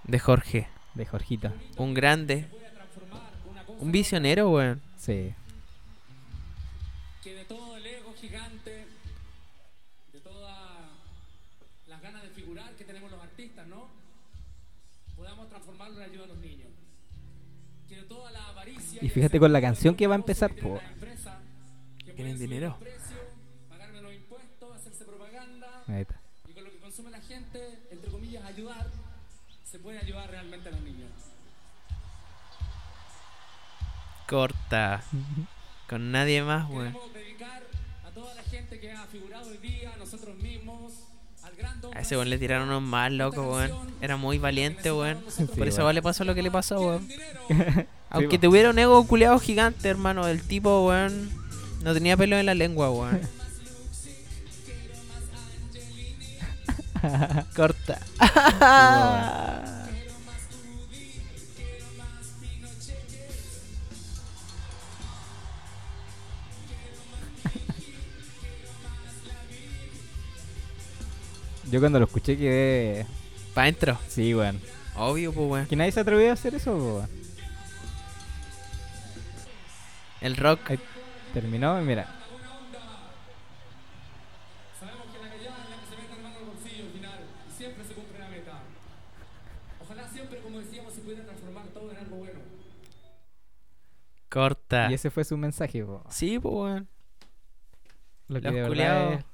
De Jorge. de Jorgita. Un grande. Un visionero, weón. Sí, que de todo el ego gigante, de todas las ganas de figurar que tenemos los artistas, ¿no? Podamos transformarlo en ayuda a los niños. Que de toda la avaricia Y fíjate con la canción que va a empezar, tienen po. Tienen dinero. Ahí está. y con lo que consume la gente, entre comillas, ayudar, se puede ayudar realmente a los niños. Corta. Con nadie más, weón. Queremos dedicar a toda la gente que ha figurado hoy día, a nosotros mismos, al gran don A ese weón le tiraron unos más locos, weón. Era muy valiente, weón. Sí, Por eso le pasó lo que le pasó, weón. dinero. Aunque tuviera un ego culeado gigante, hermano. El tipo, weón, no tenía pelo en la lengua, weón. Corta. Yo cuando lo escuché quedé. Pa' adentro. Sí, weón. Obvio, pues, weón. Que nadie se atrevió a hacer eso, weón. El rock. Ahí terminó mira. Sabemos que la callada es la que se mete la mano al bolsillo al final y siempre se cumple la meta. Ojalá siempre, como decíamos, se pudiera transformar todo en algo bueno. Corta. Y ese fue su mensaje, po. Sí, pues, weón. Lo que Los culiados es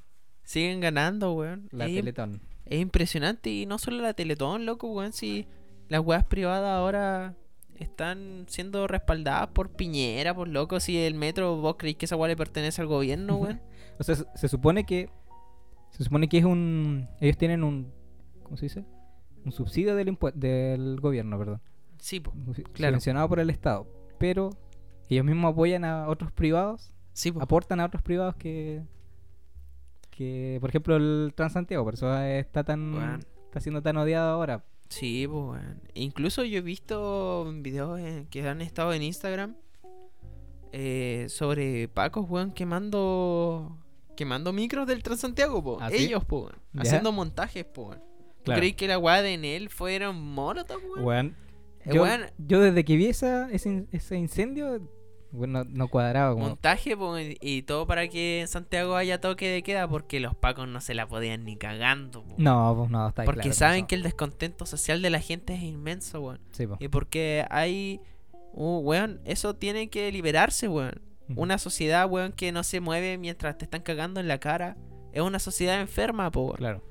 siguen ganando, weón. la es, Teletón. es impresionante. Y no solo la Teletón, loco, weón. Si las weas privadas ahora están siendo respaldadas por Piñera, por loco. Si el metro, vos creéis que esa wea le pertenece al gobierno, weón. O sea, se, supone que. Se supone que es un. Ellos tienen un. ¿Cómo se dice? Un subsidio del, del gobierno, perdón. Sí, po. Claro. Subvencionado por el Estado. Pero ellos mismos apoyan a otros privados. Sí, po. Aportan a otros privados que. Que, por ejemplo, el Transantiago. Por eso está tan. Weón. Está siendo tan odiado ahora. Sí, pues, weón. Incluso yo he visto videos en- que han estado en Instagram eh, sobre Pacos, weón, quemando quemando micros del Transantiago, po. ¿Ah, sí? Ellos, po, weón. Ya. Haciendo montajes, po, weón. ¿Tú Claro. creí que la weá de Enel fuera un molotov, weón? Weón, Eh, Yo, yo desde que vi esa, ese, ese incendio, bueno, no, cuadraba. Como, montaje, po, y, todo para que en Santiago haya toque de queda porque los Pacos no se la podían ni cagando, po. no, pues no, está Porque claro, saben no. que el descontento social de la gente es inmenso, weón. Sí, po. Y porque hay. uh, weón, eso tiene que liberarse, weón. Una sociedad, weón, que no se mueve mientras te están cagando en la cara. Es una sociedad enferma, po, weón. Claro.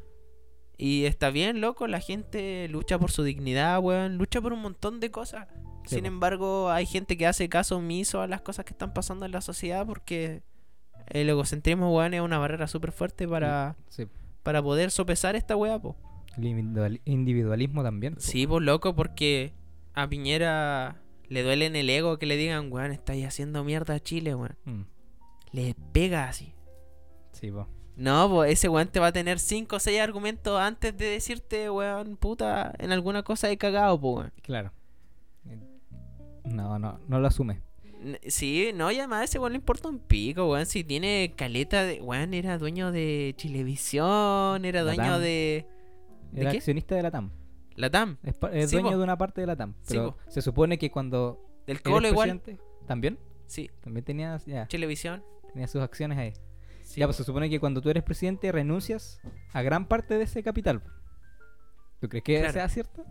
Y está bien, loco, la gente lucha por su dignidad, weón. Lucha por un montón de cosas. Sí, Sin po. embargo, hay gente que hace caso omiso a las cosas que están pasando en la sociedad porque el egocentrismo, weón, es una barrera súper fuerte para, Sí. para poder sopesar esta weá, po. El individual- individualismo también. po. Sí, pues loco, porque a Piñera le duele en el ego que le digan, weón, estáis haciendo mierda a Chile, weón. Mm, Le pega así. Sí, po. No, pues ese weón te va a tener 5 o 6 argumentos antes de decirte, weón, puta, en alguna cosa he cagado, pues, weón. Claro. No, no, no lo asume. Sí, no, y además ese weón le importa un pico, weón. Si tiene caleta de. Weón, era dueño de Chilevisión, era dueño de. ¿De Era qué? accionista de la TAM. La TAM. Es, pa- es Sí, dueño po. de una parte de la TAM. Pero se supone que cuando Del Colo igual. ¿También? Sí, También tenía, ya, Chilevisión. tenía sus acciones ahí. Sí, ya, pues se supone que cuando tú eres presidente renuncias a gran parte de ese capital. ¿Tú crees que Claro. sea cierto?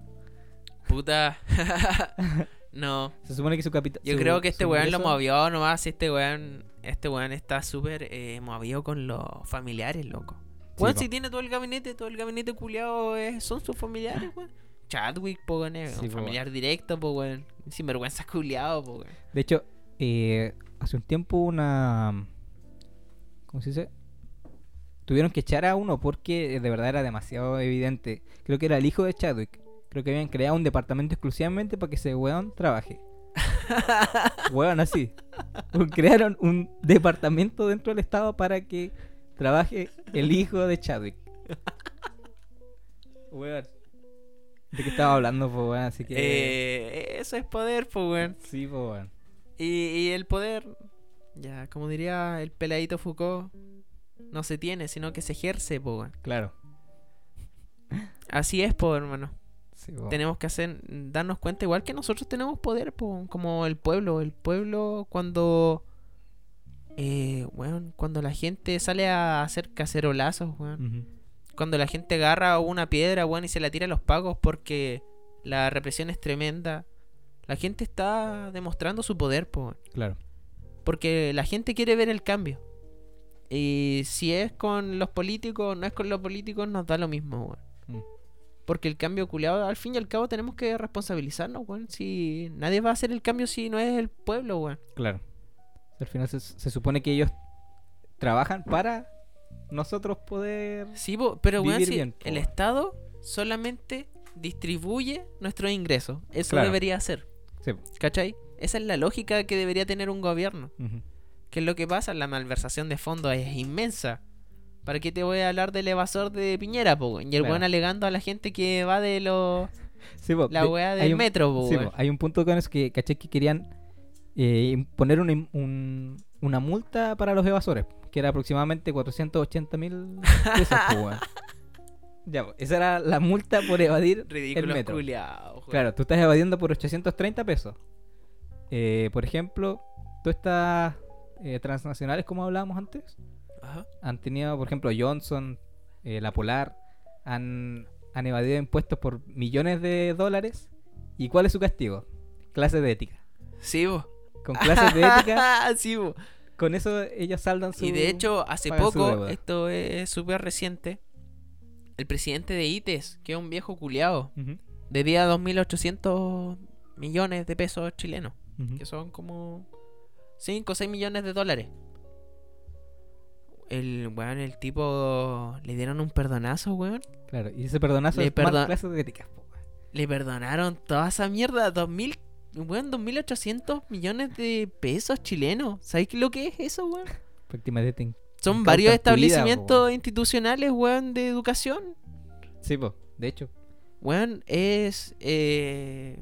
Puta. no. Se supone que su capital. Yo su- creo que este weón lo movió nomás. Este weón, este weón está súper eh, movido con los familiares, loco. Sí, Weón, po. si tiene todo el gabinete, todo el gabinete culiado son sus familiares, weón. Chadwick, po, weón, Sí, un po, familiar directo, po, weón. Sinvergüenza culiado, po, weón. De hecho, eh, hace un tiempo una... ¿Cómo se dice? Tuvieron que echar a uno porque de verdad era demasiado evidente. Creo que era el hijo de Chadwick. Creo que habían creado un departamento exclusivamente para que ese weón trabaje. weón, así. Crearon un departamento dentro del Estado para que trabaje el hijo de Chadwick. Weón. ¿De qué estaba hablando, po, weón? Así que... Eh, eso es poder, po, weón. Sí, po, weón. Y, y el poder, ya, como diría el peladito Foucault, no se tiene, sino que se ejerce, po, weón. Claro. Así es, po, hermano. Sí, tenemos que hacer darnos cuenta igual que nosotros tenemos poder po, como el pueblo el pueblo cuando eh, weón, cuando la gente sale a hacer cacerolazos Ujú. cuando la gente agarra una piedra weón, y se la tira a los pagos porque la represión es tremenda la gente está demostrando su poder po. Claro. porque la gente quiere ver el cambio y si es con los políticos no es con los políticos nos da lo mismo weón. Porque el cambio culiado, al fin y al cabo, tenemos que responsabilizarnos, weón. Si nadie va a hacer el cambio si no es el pueblo, weón. Claro. Al final se, se supone que ellos trabajan para nosotros poder... Sí, pero weón, si bien, el. Estado solamente distribuye nuestros ingresos. Eso Claro. debería ser, Sí. ¿cachai? Esa es la lógica que debería tener un gobierno. Ujú. ¿Qué es lo que pasa? La malversación de fondos es inmensa. ¿Para qué te voy a hablar del evasor de Piñera, po? Y el Claro. alegando a la gente que va de los... Sí, po, La weá del un- metro, po, sí, po, hay un punto con eso que caché que querían eh, poner un- una multa para los evasores, que era aproximadamente 480 mil pesos. Ya, esa era la multa por evadir el Ridículos metro. culiados, weón. Claro, tú estás evadiendo por 830 pesos. Eh, por ejemplo, todas estas eh, transnacionales, como hablábamos antes, Ajá. han tenido, por ejemplo, Johnson, eh, la Polar, han, han evadido impuestos por millones de dólares. ¿Y cuál es su castigo? Clases de ética. Sí, vos. Con clases de ética, sí, vos. con eso ellos saldan su... Y de hecho, hace poco, esto es súper reciente, el presidente de ITES, que es un viejo culiado, Ujú, debía 2.800 millones de pesos chilenos, que son como 5 o 6 millones de dólares. El weón, el tipo le dieron un perdonazo, weón. Claro, y ese perdonazo Le es más clases de ética. Le perdonaron toda esa mierda, 2000, weón, 2.800 millones de pesos chilenos. ¿Sabes qué lo que es eso, weón? Prácticamente in- Son varios vida, establecimientos po. institucionales, weón, de educación. Sí, po, de hecho. Weón, es. eh,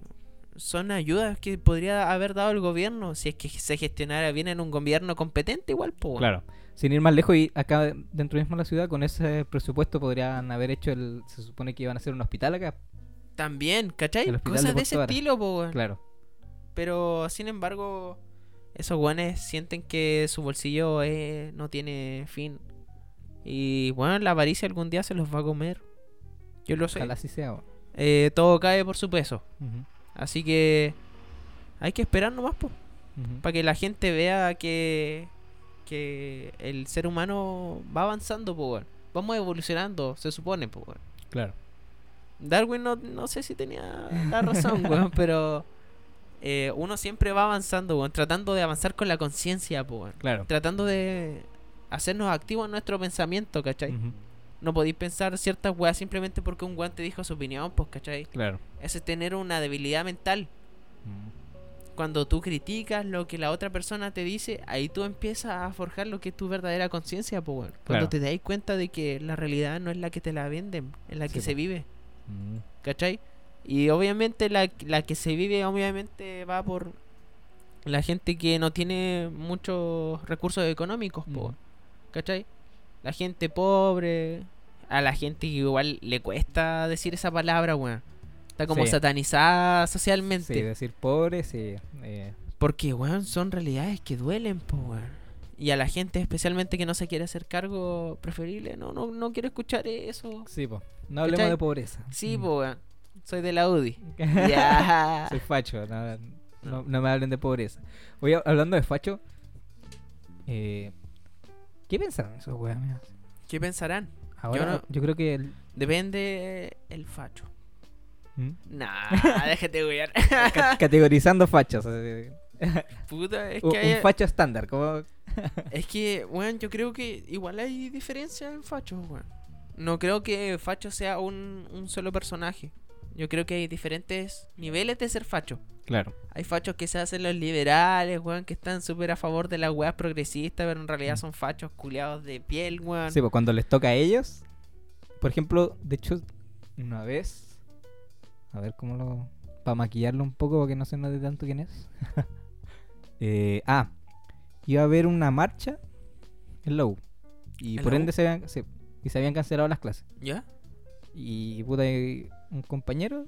son ayudas que podría haber dado el gobierno si es que se gestionara bien en un gobierno competente, igual, po. weón. Claro. Sin ir más lejos, y acá dentro mismo de la ciudad, con ese presupuesto podrían haber hecho el. Se supone que iban a hacer un hospital acá. También, ¿cachai? Cosas de de ese Vara. estilo, po, weón. Claro. Pero, sin embargo, esos weones sienten que su bolsillo eh, no tiene fin. Y, bueno, la avaricia algún día se los va a comer. Yo lo sé. Ojalá así sea. Eh, todo cae por su peso. Así que hay que esperar nomás, po. Para que la gente vea que, que el ser humano va avanzando, weón. Vamos evolucionando, se supone, po, weón. Claro. Darwin no, no sé si tenía la razón, weón, pero eh, uno siempre va avanzando, weón, tratando de avanzar con la conciencia, weón. Claro. Tratando de hacernos activos en nuestro pensamiento, ¿cachai? No podéis pensar ciertas weas simplemente porque un weón te dijo su opinión, pues, ¿cachai? Claro. Eso es tener una debilidad mental. Mm, Cuando tú criticas lo que la otra persona te dice, ahí tú empiezas a forjar lo que es tu verdadera conciencia, pues. Cuando Claro. te das cuenta de que la realidad no es la que te la venden, es la Sí, que po. se vive. mm, ¿Cachai? Y obviamente la, la que se vive obviamente va por la gente que no tiene muchos recursos económicos, po, Ujú. ¿cachai? La gente pobre, a la gente que igual le cuesta decir esa palabra, weón. Está como Sí. satanizada socialmente. Sí, decir pobre, sí. eh, Porque, weón, son realidades que duelen, po, weón. Y a la gente especialmente que no se quiere hacer cargo, preferible, no, no, no quiero escuchar eso. sí, po. No hablemos ¿Cachai? de pobreza. Sí, Mm. po, weón. Soy de la UDI. Ya. Soy facho, no, no- no me hablen de pobreza. Oye, hablando de facho, eh, ¿qué pensaron esos míos? ¿Qué pensarán? Ahora, no- yo creo que el, Depende el facho. ¿Mm? Nah, déjate. Ca- categorizando fachos. Puta, es un, que hay- un facho estándar, como Es que, weón, yo creo que igual hay diferencia en fachos, weón. No creo que facho sea un, un solo personaje. Yo creo que hay diferentes niveles de ser facho. Claro. Hay fachos que se hacen los liberales, weón, que están súper a favor de las weas progresistas, pero en realidad Mm. son fachos culiados de piel, weón. Sí, pues cuando les toca a ellos. Por ejemplo, de hecho, una vez. A ver cómo lo. Para maquillarlo un poco, para que no se note tanto quién es. Eh, ah, iba a haber una marcha en Low. Y ¿En por la ende U? se habían, se- y se habían cancelado las clases. ¿Ya? Y puta, y un compañero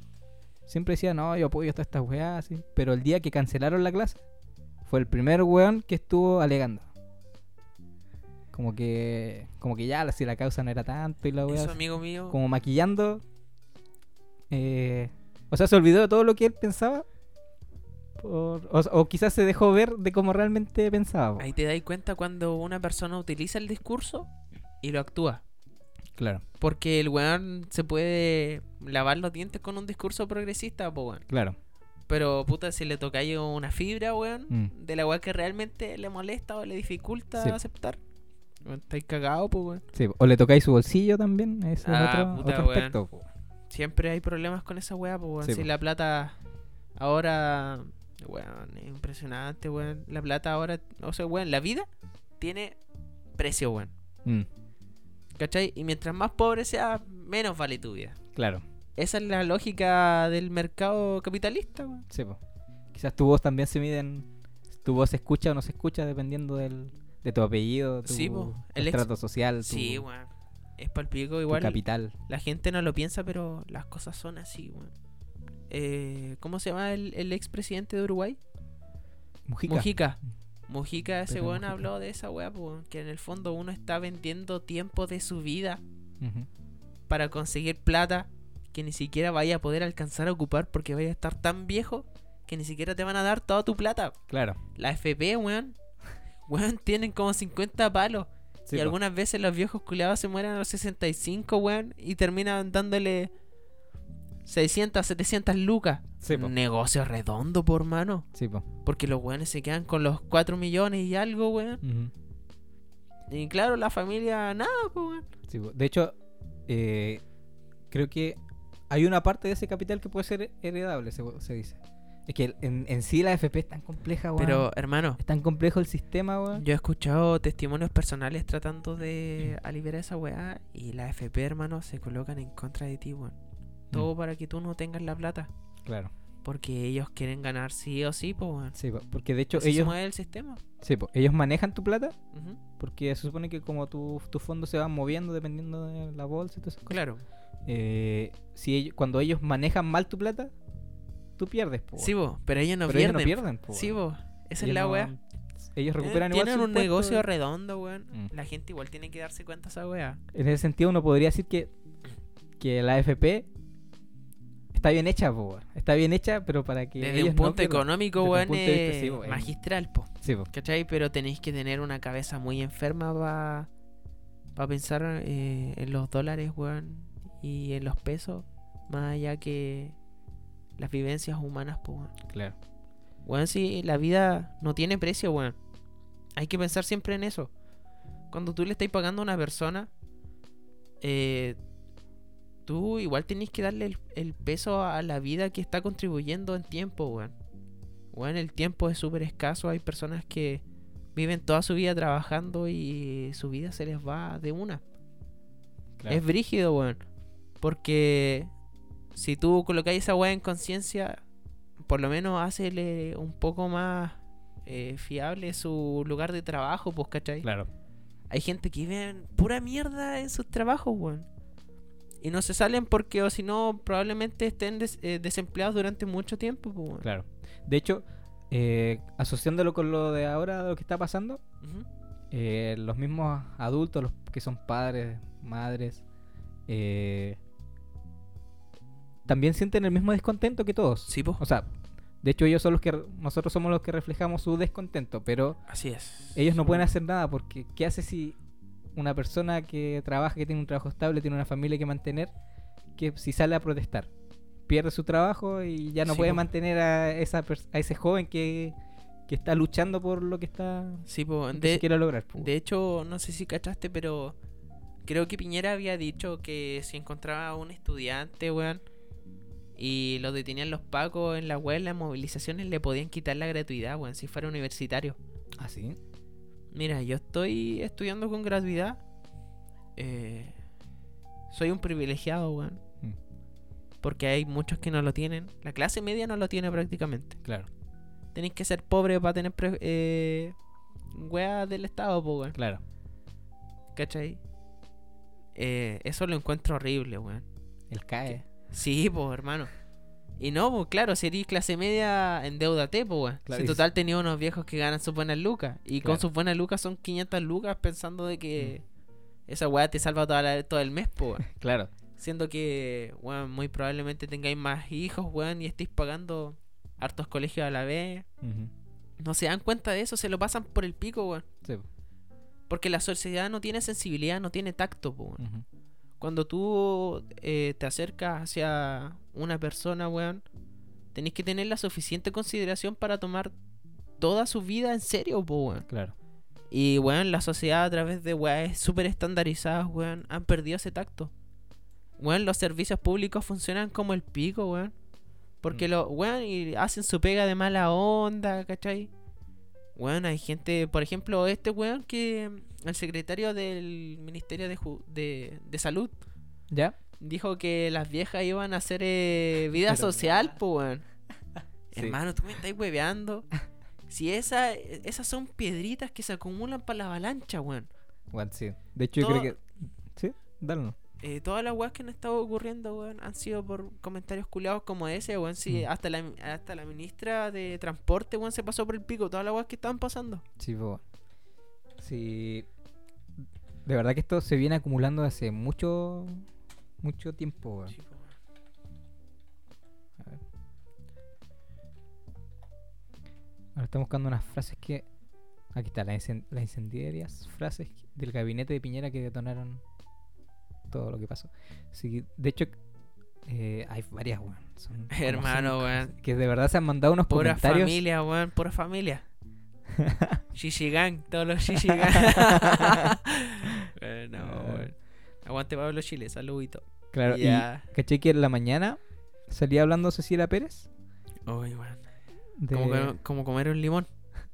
siempre decía, no, yo apoyo todas estas weas, así. Pero el día que cancelaron la clase, fue el primer weón que estuvo alegando. Como que, como que ya, si la causa no era tanto y la wea, Eso, así, amigo mío. como maquillando. Eh, o sea, se olvidó de todo lo que él pensaba. por- o, o quizás se dejó ver de cómo realmente pensaba. Ahí te das cuenta cuando una persona utiliza el discurso y lo actúa. Claro, Porque el weón se puede lavar los dientes con un discurso progresista, po, weón. claro. Pero puta, si le ahí una fibra, weón, Mm. de la weá que realmente le molesta o le dificulta Sí. aceptar. Weón, Estáis cagados, pues, weón. Sí, o le tocáis su bolsillo también, ese es Ah, otro, puta, otro weón. aspecto. po. Siempre hay problemas con esa weá, pues, weón. Sí, si po. la plata ahora, weón, es impresionante, weón. La plata ahora, o sea, weón, la vida tiene precio, weón. Mm. ¿Cachai? Y mientras más pobre seas, menos vale tu vida. Claro. Esa es la lógica del mercado capitalista, weón. Sí. Quizás tu voz también se mide en... Tu voz se escucha o no se escucha dependiendo del, de tu apellido, tu Sí, po. El ex- estrato social, tu, Sí, weón. Es palpico tu igual. capital. La gente no lo piensa, pero las cosas son así, weón. Eh, ¿Cómo se llama el, el expresidente de Uruguay? Mujica. Mujica. Mujica, ese weón habló de esa weá, que en el fondo uno está vendiendo tiempo de su vida para conseguir plata que ni siquiera vaya a poder alcanzar a ocupar porque vaya a estar tan viejo que ni siquiera te van a dar toda tu plata. Claro. La FP, weón. Weón, tienen como 50 palos. Sí, y po. algunas veces los viejos culiados se mueren a los 65, weón. Y terminan dándole 600, 700 lucas. Sí, po. Un negocio redondo, por mano. Sí, po. Porque los weones se quedan con los 4 millones y algo, weón. Y claro, la familia, nada, pues, weón. Sí, po. De hecho, eh, creo que hay una parte de ese capital que puede ser heredable, se, se dice. Es que en, en sí la FP es tan compleja, weón. Pero, hermano, Es tan complejo el sistema, weón. yo he escuchado testimonios personales tratando de aliviar esa weá. Y la FP, hermano, se colocan en contra de ti, weón. Todo Mm, para que tú no tengas la plata. Claro. Porque ellos quieren ganar sí o sí, pues, weón. Sí, po. porque de hecho Así se ellos, mueve el sistema. sí, po. ellos manejan tu plata porque se supone que como tu- tus fondos se van moviendo dependiendo de la bolsa y esas cosas. Claro. eh, si ellos- cuando ellos manejan mal tu plata, tú pierdes, po, Sí, vos, pero ellos no Pero ellos pierden. no pierden, po, Sí, vos. Esa es Ellos la no- weá. Ellos Eh, recuperan igual Tienen un impuesto negocio redondo, weón. Mm. La gente igual tiene que darse cuenta de esa weá. En ese sentido uno podría decir que, que la AFP está bien hecha, po, weón. está bien hecha, pero para que Desde un punto económico, weón, es sí, magistral, po. Sí, po. ¿Cachai? Pero tenéis que tener una cabeza muy enferma para pensar eh, en los dólares, weón, y en los pesos, más allá que las vivencias humanas, pues, weón. claro. Weón, si la vida no tiene precio, weón. Hay que pensar siempre en eso. Cuando tú le estás pagando a una persona, eh, tú igual tenés que darle el, el peso a la vida que está contribuyendo en tiempo, weón. Weón, el tiempo es súper escaso. Hay personas que viven toda su vida trabajando y su vida se les va de una. claro. Es brígido, weón. Porque si tú colocáis esa weá en conciencia, por lo menos hacele un poco más eh, fiable su lugar de trabajo, pues, ¿cachai? Claro. Hay gente que vive pura mierda en sus trabajos, weón. Y no se salen porque, o si no, probablemente estén des- eh, desempleados durante mucho tiempo, pues, weón. Claro. De hecho, eh, asociándolo con lo de ahora, lo que está pasando, los mismos adultos, los que son padres, madres, eh, también sienten el mismo descontento que todos. Sí, pues. O sea, de hecho ellos son los que nosotros somos los que reflejamos su descontento, pero Así es. ellos no pueden hacer nada porque ¿qué hace si una persona que trabaja, que tiene un trabajo estable, tiene una familia que mantener, que si sale a protestar, pierde su trabajo y ya no Sí, puede po. mantener a esa a ese joven que, que está luchando por lo que está Sí, se De, quiere lograr. po. De hecho, no sé si cachaste, pero creo que Piñera había dicho que si encontraba a un estudiante, weón, y lo detenían los pacos en la web, las movilizaciones, le podían quitar la gratuidad, weón, si fuera universitario. ¿Ah, sí? Mira, yo estoy estudiando con gratuidad. Eh, soy un privilegiado, weón. Mm. Porque hay muchos que no lo tienen. La clase media no lo tiene prácticamente. Claro, Tenéis que ser pobre para tener pre- eh, weas del Estado, weón. claro. ¿Cachai? Eh, eso lo encuentro horrible, weón. El CAE. Sí, pues, hermano. Y no, pues claro, si eres clase media, endeudate, pues, weón. Si y total tenía unos viejos que ganan sus buenas lucas. Y con sus buenas lucas son 500 lucas pensando de que esa weá te salva toda la- todo el mes, pues. Claro. Siendo que, weón, muy probablemente tengáis más hijos, weón, y estéis pagando hartos colegios a la vez. No se dan cuenta de eso, se lo pasan por el pico, weón. Sí. Porque la sociedad no tiene sensibilidad, no tiene tacto, pues, weón. Ujú. Cuando tú eh, te acercas hacia una persona, weón, tenés que tener la suficiente consideración para tomar toda su vida en serio, po, weón. Claro. Y, weón, la sociedad a través de weas súper estandarizadas, weón, han perdido ese tacto. Weón, los servicios públicos funcionan como el pico, weón. Porque Mm. los, weón, y hacen su pega de mala onda, ¿cachai? Weón, hay gente, por ejemplo, este weón que el secretario del Ministerio de, Ju- de, de Salud ¿Ya? dijo que las viejas iban a hacer eh, vida Pero social, pues weón. Sí. Hermano, tú me estás hueveando. Si esa, esas son piedritas que se acumulan para la avalancha, weón. Bueno, sí. De hecho, yo Todo- creo que. Sí, dale. Eh, todas las weas que han estado ocurriendo, weón, han sido por comentarios culiados como ese, weón. Sí, Mm. hasta, la, hasta la ministra de Transporte, weón, se pasó por el pico. Todas las weas que estaban pasando. Sí, po. Sí. De verdad que esto se viene acumulando hace mucho. Mucho tiempo. A ver. Ahora estamos buscando unas frases que. Aquí está, las, incen- las incendiarias frases del gabinete de Piñera que detonaron todo lo que pasó. Sí, de hecho, eh, hay varias, weón. Hermano, weón. Que de verdad se han mandado unos Pura comentarios. familia, weón, pura familia. Shishigang, todos los Shishigang. No, Ah. weón. Aguante Pablo Chile, saludito. Claro, Ya. y caché que en la mañana salía hablando Cecilia Pérez. Uy, weón. de- Como, que- como comer un limón.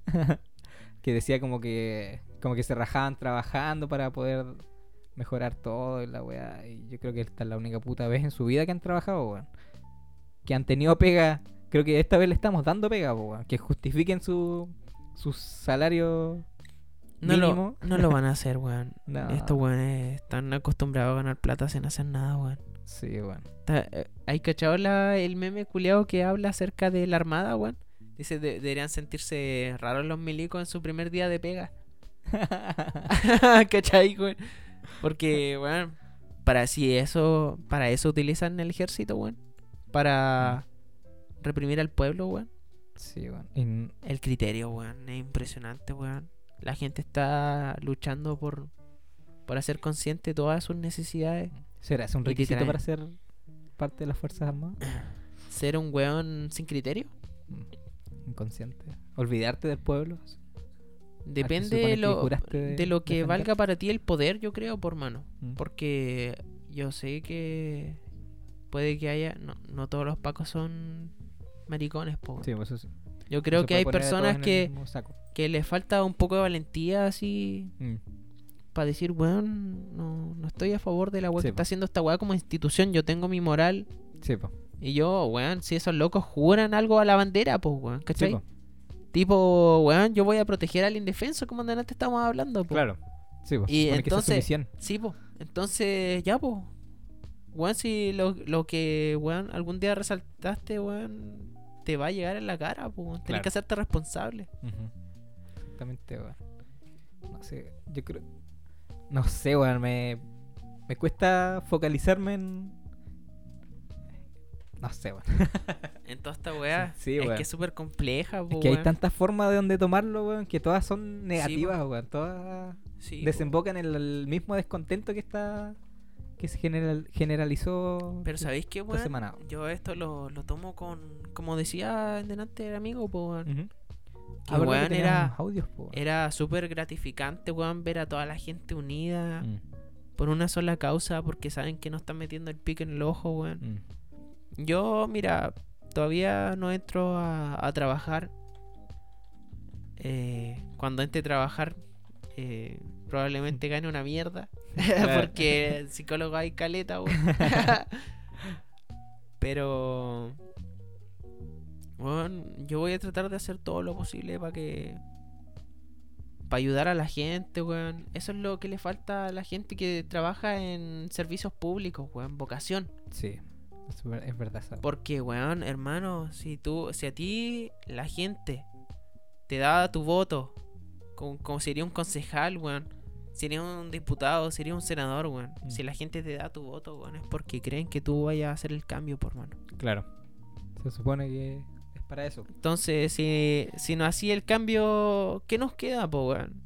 que decía como que como que se rajaban trabajando para poder mejorar todo y la weá. Y yo creo que esta es la única puta vez en su vida que han trabajado, weón. Que han tenido pega. Creo que esta vez le estamos dando pega, weón. Que justifiquen su, su salario No lo, no lo van a hacer, weón. No. Estos weones están acostumbrados a ganar plata sin hacer nada, weón. Sí, weón. Eh, ¿Hay cachado la- el meme culiao que habla acerca de la armada, weón? Dice, "De- deberían sentirse raros los milicos en su primer día de pega. ¿Cachai, weón? Porque, weón, para si eso, para eso utilizan el ejército, weón. Para reprimir al pueblo, weón. Sí, weón. El criterio, weón, es impresionante, weón. La gente está luchando por, por hacer consciente todas sus necesidades. ¿Será es un requisito para ser parte de las Fuerzas Armadas? Ser un weón sin criterio. Mm, Inconsciente. Olvidarte del pueblo. Depende de lo, de de lo que defender. valga para ti el poder, yo creo, por mano. Mm. Porque yo sé que puede que haya. No, no todos los pacos son maricones, po. Sí, pues eso sí. Yo creo que hay personas que, que les falta un poco de valentía así Mm. para decir, weón, no, no estoy a favor de la weá Sí, que po. está haciendo esta weá como institución. Yo tengo mi moral. Sí, po. Y yo, weón, si esos locos juran algo a la bandera, pues, weón, Sí, ¿cachai? po. Tipo, weón, yo voy a proteger al indefenso, como antes estábamos hablando, po. Claro. Sí, po. Y entonces-. Sí, pues. Entonces, ya, pues. Weón, si lo, lo que, weón, algún día resaltaste, weón, te va a llegar en la cara, pues. Tienes Claro. que hacerte responsable. Ujú. Exactamente, weón. No sé, yo creo. No sé, weón, me. Me cuesta focalizarme en. No sé, weón. En toda esta weá. Sí, es weón. que es súper compleja, Es po, que hay weón. tantas formas de donde tomarlo, weón, que todas son negativas, weón. Todas Sí, desembocan en el mismo descontento que está. Que se general- generalizó. Pero ¿sabéis qué, semana. Yo esto lo, lo tomo con. Como decía delante el amigo, pues. Que, ¿verdad que weón, era, audios, era súper gratificante, weón, ver a toda la gente unida Mm, por una sola causa, porque saben que no están metiendo el pico en el ojo, weón. mm. Yo, mira, todavía no entro a, a trabajar. Eh, cuando entre a trabajar, eh, probablemente gane una mierda. porque psicólogo hay caleta, weón. Pero. Bueno, yo voy a tratar de hacer todo lo posible para que. Para ayudar a la gente, weón. Eso es lo que le falta a la gente que trabaja en servicios públicos, weón. Vocación. Sí, es, ver- es verdad. esa- Porque, weón, hermano, si tú, si a ti la gente te da tu voto, como, como sería un concejal, weón, sería un diputado, sería un senador, weón. Mm. Si la gente te da tu voto, weón, es porque creen que tú vayas a hacer el cambio, por mano. Claro. Se supone que es para eso. Entonces, si, si no hacía el cambio, ¿qué nos queda, po, weón?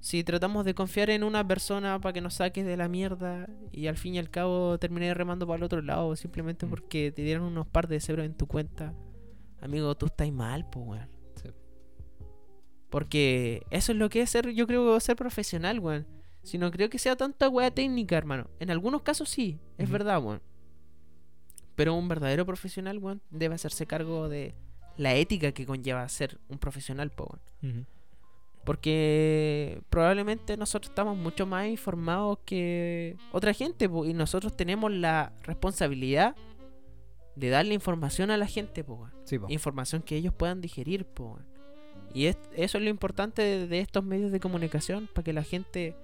Si tratamos de confiar en una persona para que nos saques de la mierda y al fin y al cabo terminé remando para el otro lado simplemente Mm. porque te dieron unos par de ceros en tu cuenta, amigo, tú estás mal, po, weón. Porque eso es lo que es ser, yo creo, ser profesional, weón. Si no creo que sea tanta weá técnica, hermano. En algunos casos sí, es verdad, weón. Pero un verdadero profesional, weón, debe hacerse cargo de la ética que conlleva ser un profesional, po, weón. Porque probablemente nosotros estamos mucho más informados que otra gente po, y nosotros tenemos la responsabilidad de darle información a la gente, po, weón. Sí, po. información que ellos puedan digerir. po, weón. Y es- eso es lo importante de, de estos medios de comunicación, para que la gente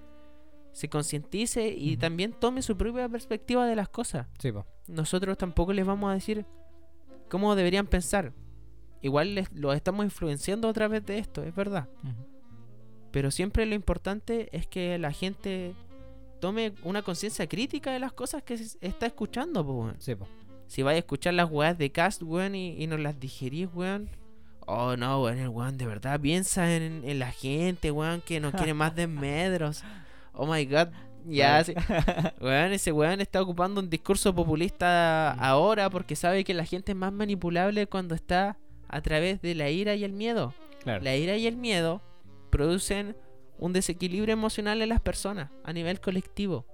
se concientice y también tome su propia perspectiva de las cosas. Sí. Nosotros tampoco les vamos a decir cómo deberían pensar. Igual les, los estamos influenciando a través de esto, es verdad. Pero siempre lo importante es que la gente tome una conciencia crítica de las cosas que está escuchando, po, weón. Sí, po. Si vais a escuchar las weas de cast, weón, y, y no las digerís, weón. Oh, no, weón, el weón de verdad piensa en, en la gente, weón, que no quiere más desmedros. Oh my god. Ya, sí. Weón, ese weón está ocupando un discurso populista ahora porque sabe que la gente es más manipulable cuando está a través de la ira y el miedo. Claro. La ira y el miedo producen un desequilibrio emocional en las personas a nivel colectivo.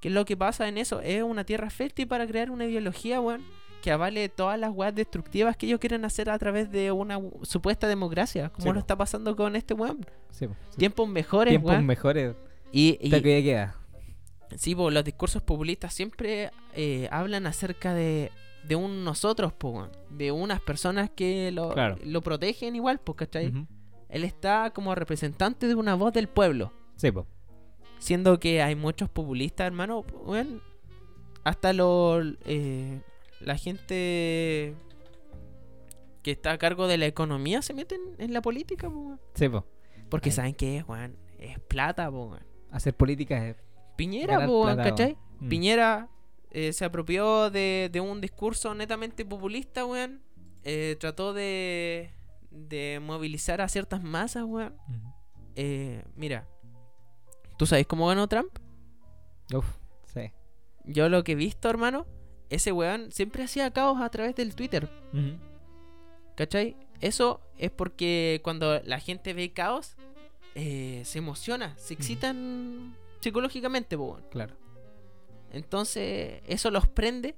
¿Qué es lo que pasa en eso? Es una tierra fértil para crear una ideología, weón, que avale todas las weas destructivas que ellos quieren hacer a través de una supuesta democracia, como Sí, lo po. está pasando con este weón. Sí, po. Sí. Tiempos mejores, Tiempos weón. mejores. Y, y- Hasta que queda. sí, po, los discursos populistas siempre eh, hablan acerca de, de un nosotros, po, weón, de unas personas que lo, Claro. lo protegen igual, pues, ¿cachai? Él está como representante de una voz del pueblo. Sí, po. Siendo que hay muchos populistas, hermano. weón, hasta lo, eh, la gente que está a cargo de la economía se meten en la política, po. Sí, po. Porque Ay. saben que es, weón, es plata, po, weón. Hacer política es. Piñera, po, plata, ¿cachai? Mm. Piñera eh, se apropió de, de un discurso netamente populista, weón. Eh, trató de, de movilizar a ciertas masas, weón. Eh, mira, ¿tú sabes cómo ganó Trump? Uf, sí. Yo lo que he visto, hermano, ese weón siempre hacía caos a través del Twitter. Ujú. ¿Cachai? Eso es porque cuando la gente ve caos, eh, se emociona, se excitan psicológicamente, weón. Claro. Entonces, eso los prende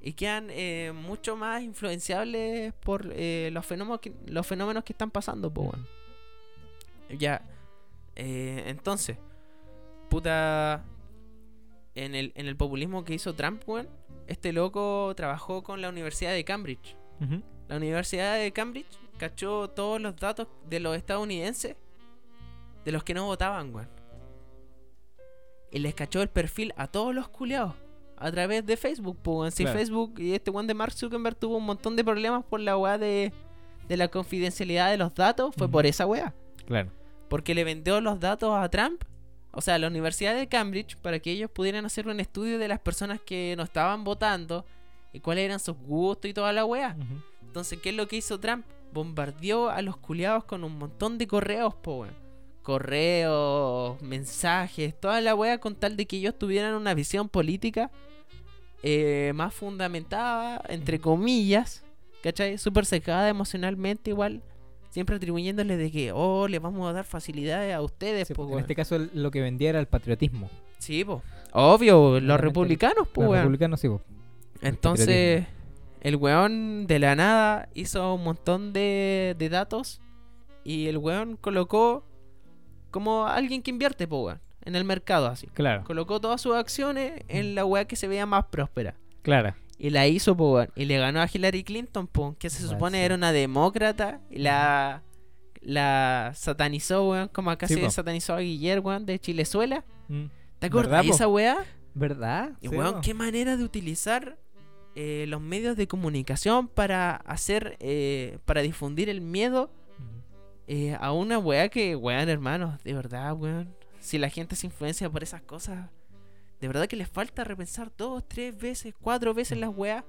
y quedan eh, mucho más influenciables por eh, los, fenómenos que, los fenómenos que están pasando, po, weón. Ya. eh, entonces, puta. En el, en el populismo que hizo Trump, weón, este loco trabajó con la Universidad de Cambridge. La Universidad de Cambridge cachó todos los datos de los estadounidenses de los que no votaban, weón. Y les cachó el perfil a todos los culiados a través de Facebook, pues, weón. Si Claro. Facebook y este weón de Mark Zuckerberg tuvo un montón de problemas por la weá de, de la confidencialidad de los datos, fue por esa weá. Claro. Porque le vendió los datos a Trump, o sea, la Universidad de Cambridge, para que ellos pudieran hacer un estudio de las personas que no estaban votando y cuáles eran sus gustos y toda la weá. Entonces, ¿qué es lo que hizo Trump? Bombardeó a los culiados con un montón de correos, po, weón. Correos, mensajes, toda la wea con tal de que ellos tuvieran una visión política eh, más fundamentada, entre comillas, ¿cachai? Súper secada emocionalmente igual. Siempre atribuyéndole de que, oh, le vamos a dar facilidades a ustedes, Sí, po, en este caso el- lo que vendía era el patriotismo. Sí, po. Obvio, los republicanos, po, Los republicanos sí, po. Entonces, el weón de la nada hizo un montón de, de datos y el weón colocó como alguien que invierte, po, weón, en el mercado así. Claro, Colocó todas sus acciones en la weá que se veía más próspera. claro. Y la hizo, po. Y le ganó a Hillary Clinton, po, que se supone sí. era una demócrata. Y la, la satanizó, weón, como acá Sí, se po. satanizó a Guillermo, weón, de Chilezuela. Mm. ¿Te acuerdas de esa weá? ¿Verdad? Y Sí, weón, qué manera de utilizar eh, los medios de comunicación para hacer, eh, para difundir el miedo eh, a una weá que, weón, hermanos, de verdad, weón. Si la gente se influencia por esas cosas, de verdad que les falta repensar dos, tres veces, cuatro veces las weas.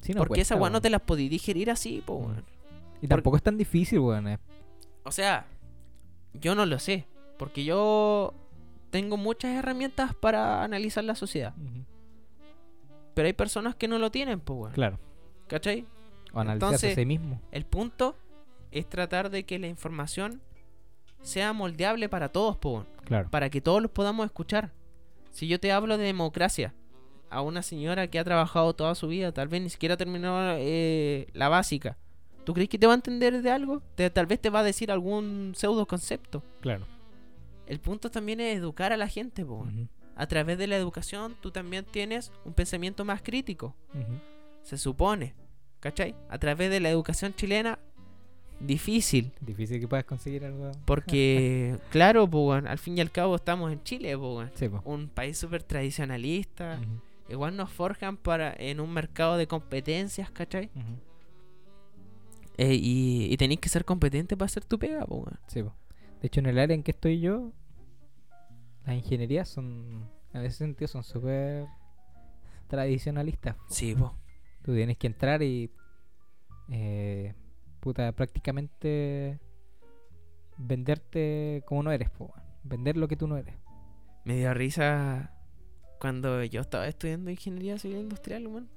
Sí, no porque esa weá no te las podí digerir así, po, weón. Y tampoco es tan difícil, weón. eh. O sea, yo no lo sé. Porque yo tengo muchas herramientas para analizar la sociedad. Pero hay personas que no lo tienen, po, weón. Claro. ¿Cachai? O analizarse Entonces- a sí mismo. El punto es tratar de que la información sea moldeable para todos, po, weón. Claro. para que todos los podamos escuchar. Si yo te hablo de democracia a una señora que ha trabajado toda su vida, tal vez ni siquiera terminó eh, la básica, ¿Tú crees que te va a entender de algo? Te- tal vez te va a decir algún pseudo concepto. Claro. El punto también es educar a la gente, po. Ujú, A través de la educación tú también tienes un pensamiento más crítico. Se supone. ¿Cachai? A través de la educación chilena, difícil. Difícil que puedas conseguir algo. Porque, claro, weón, al fin y al cabo estamos en Chile. Sí, po. un país súper tradicionalista. Igual nos forjan para en un mercado de competencias, ¿cachai? Eh, y, y tenéis que ser competente para hacer tu pega. Sí, po. De hecho, en el área en que estoy yo, las ingenierías son, en ese sentido, son súper tradicionalistas. Sí, po. Tú tienes que entrar y, eh, puta, prácticamente venderte como no eres, po, vender lo que tú no eres. Me dio risa cuando yo estaba estudiando ingeniería civil industrial, weón.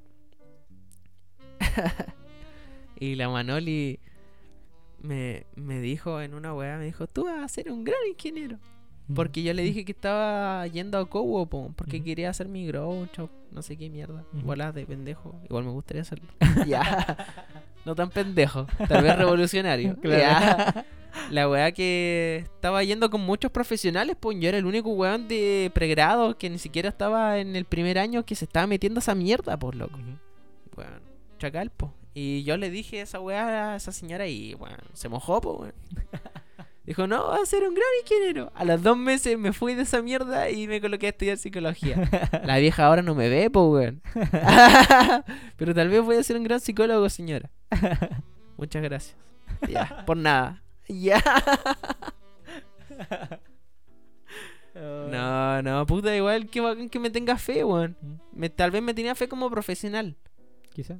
y la Manoli me, me dijo en una weá, me dijo, tú vas a ser un gran ingeniero. Porque yo le dije que estaba yendo a Cowo, po, porque quería hacer mi grow shop, no sé qué mierda. Ujú. Bolas de pendejo. Igual me gustaría hacerlo. ya. No tan pendejo. Tal vez revolucionario. Claro. Ya. La weá que estaba yendo con muchos profesionales, pues yo era el único weón de pregrado que ni siquiera estaba en el primer año que se estaba metiendo a esa mierda, por loco. Ujú. Weón, chacal, po. Y yo le dije esa weá a esa señora y, weón, se mojó, po, weón. Dijo, no, va a ser un gran ingeniero. A los dos meses me fui de esa mierda y me coloqué a estudiar psicología. La vieja ahora no me ve, po, weón. Pero tal vez voy a ser un gran psicólogo, señora. Muchas gracias. Ya, por nada. Ya. No, no, puta, igual que que me tenga fe, weón. Mm, Me- tal vez me tenía fe como profesional. Quizá.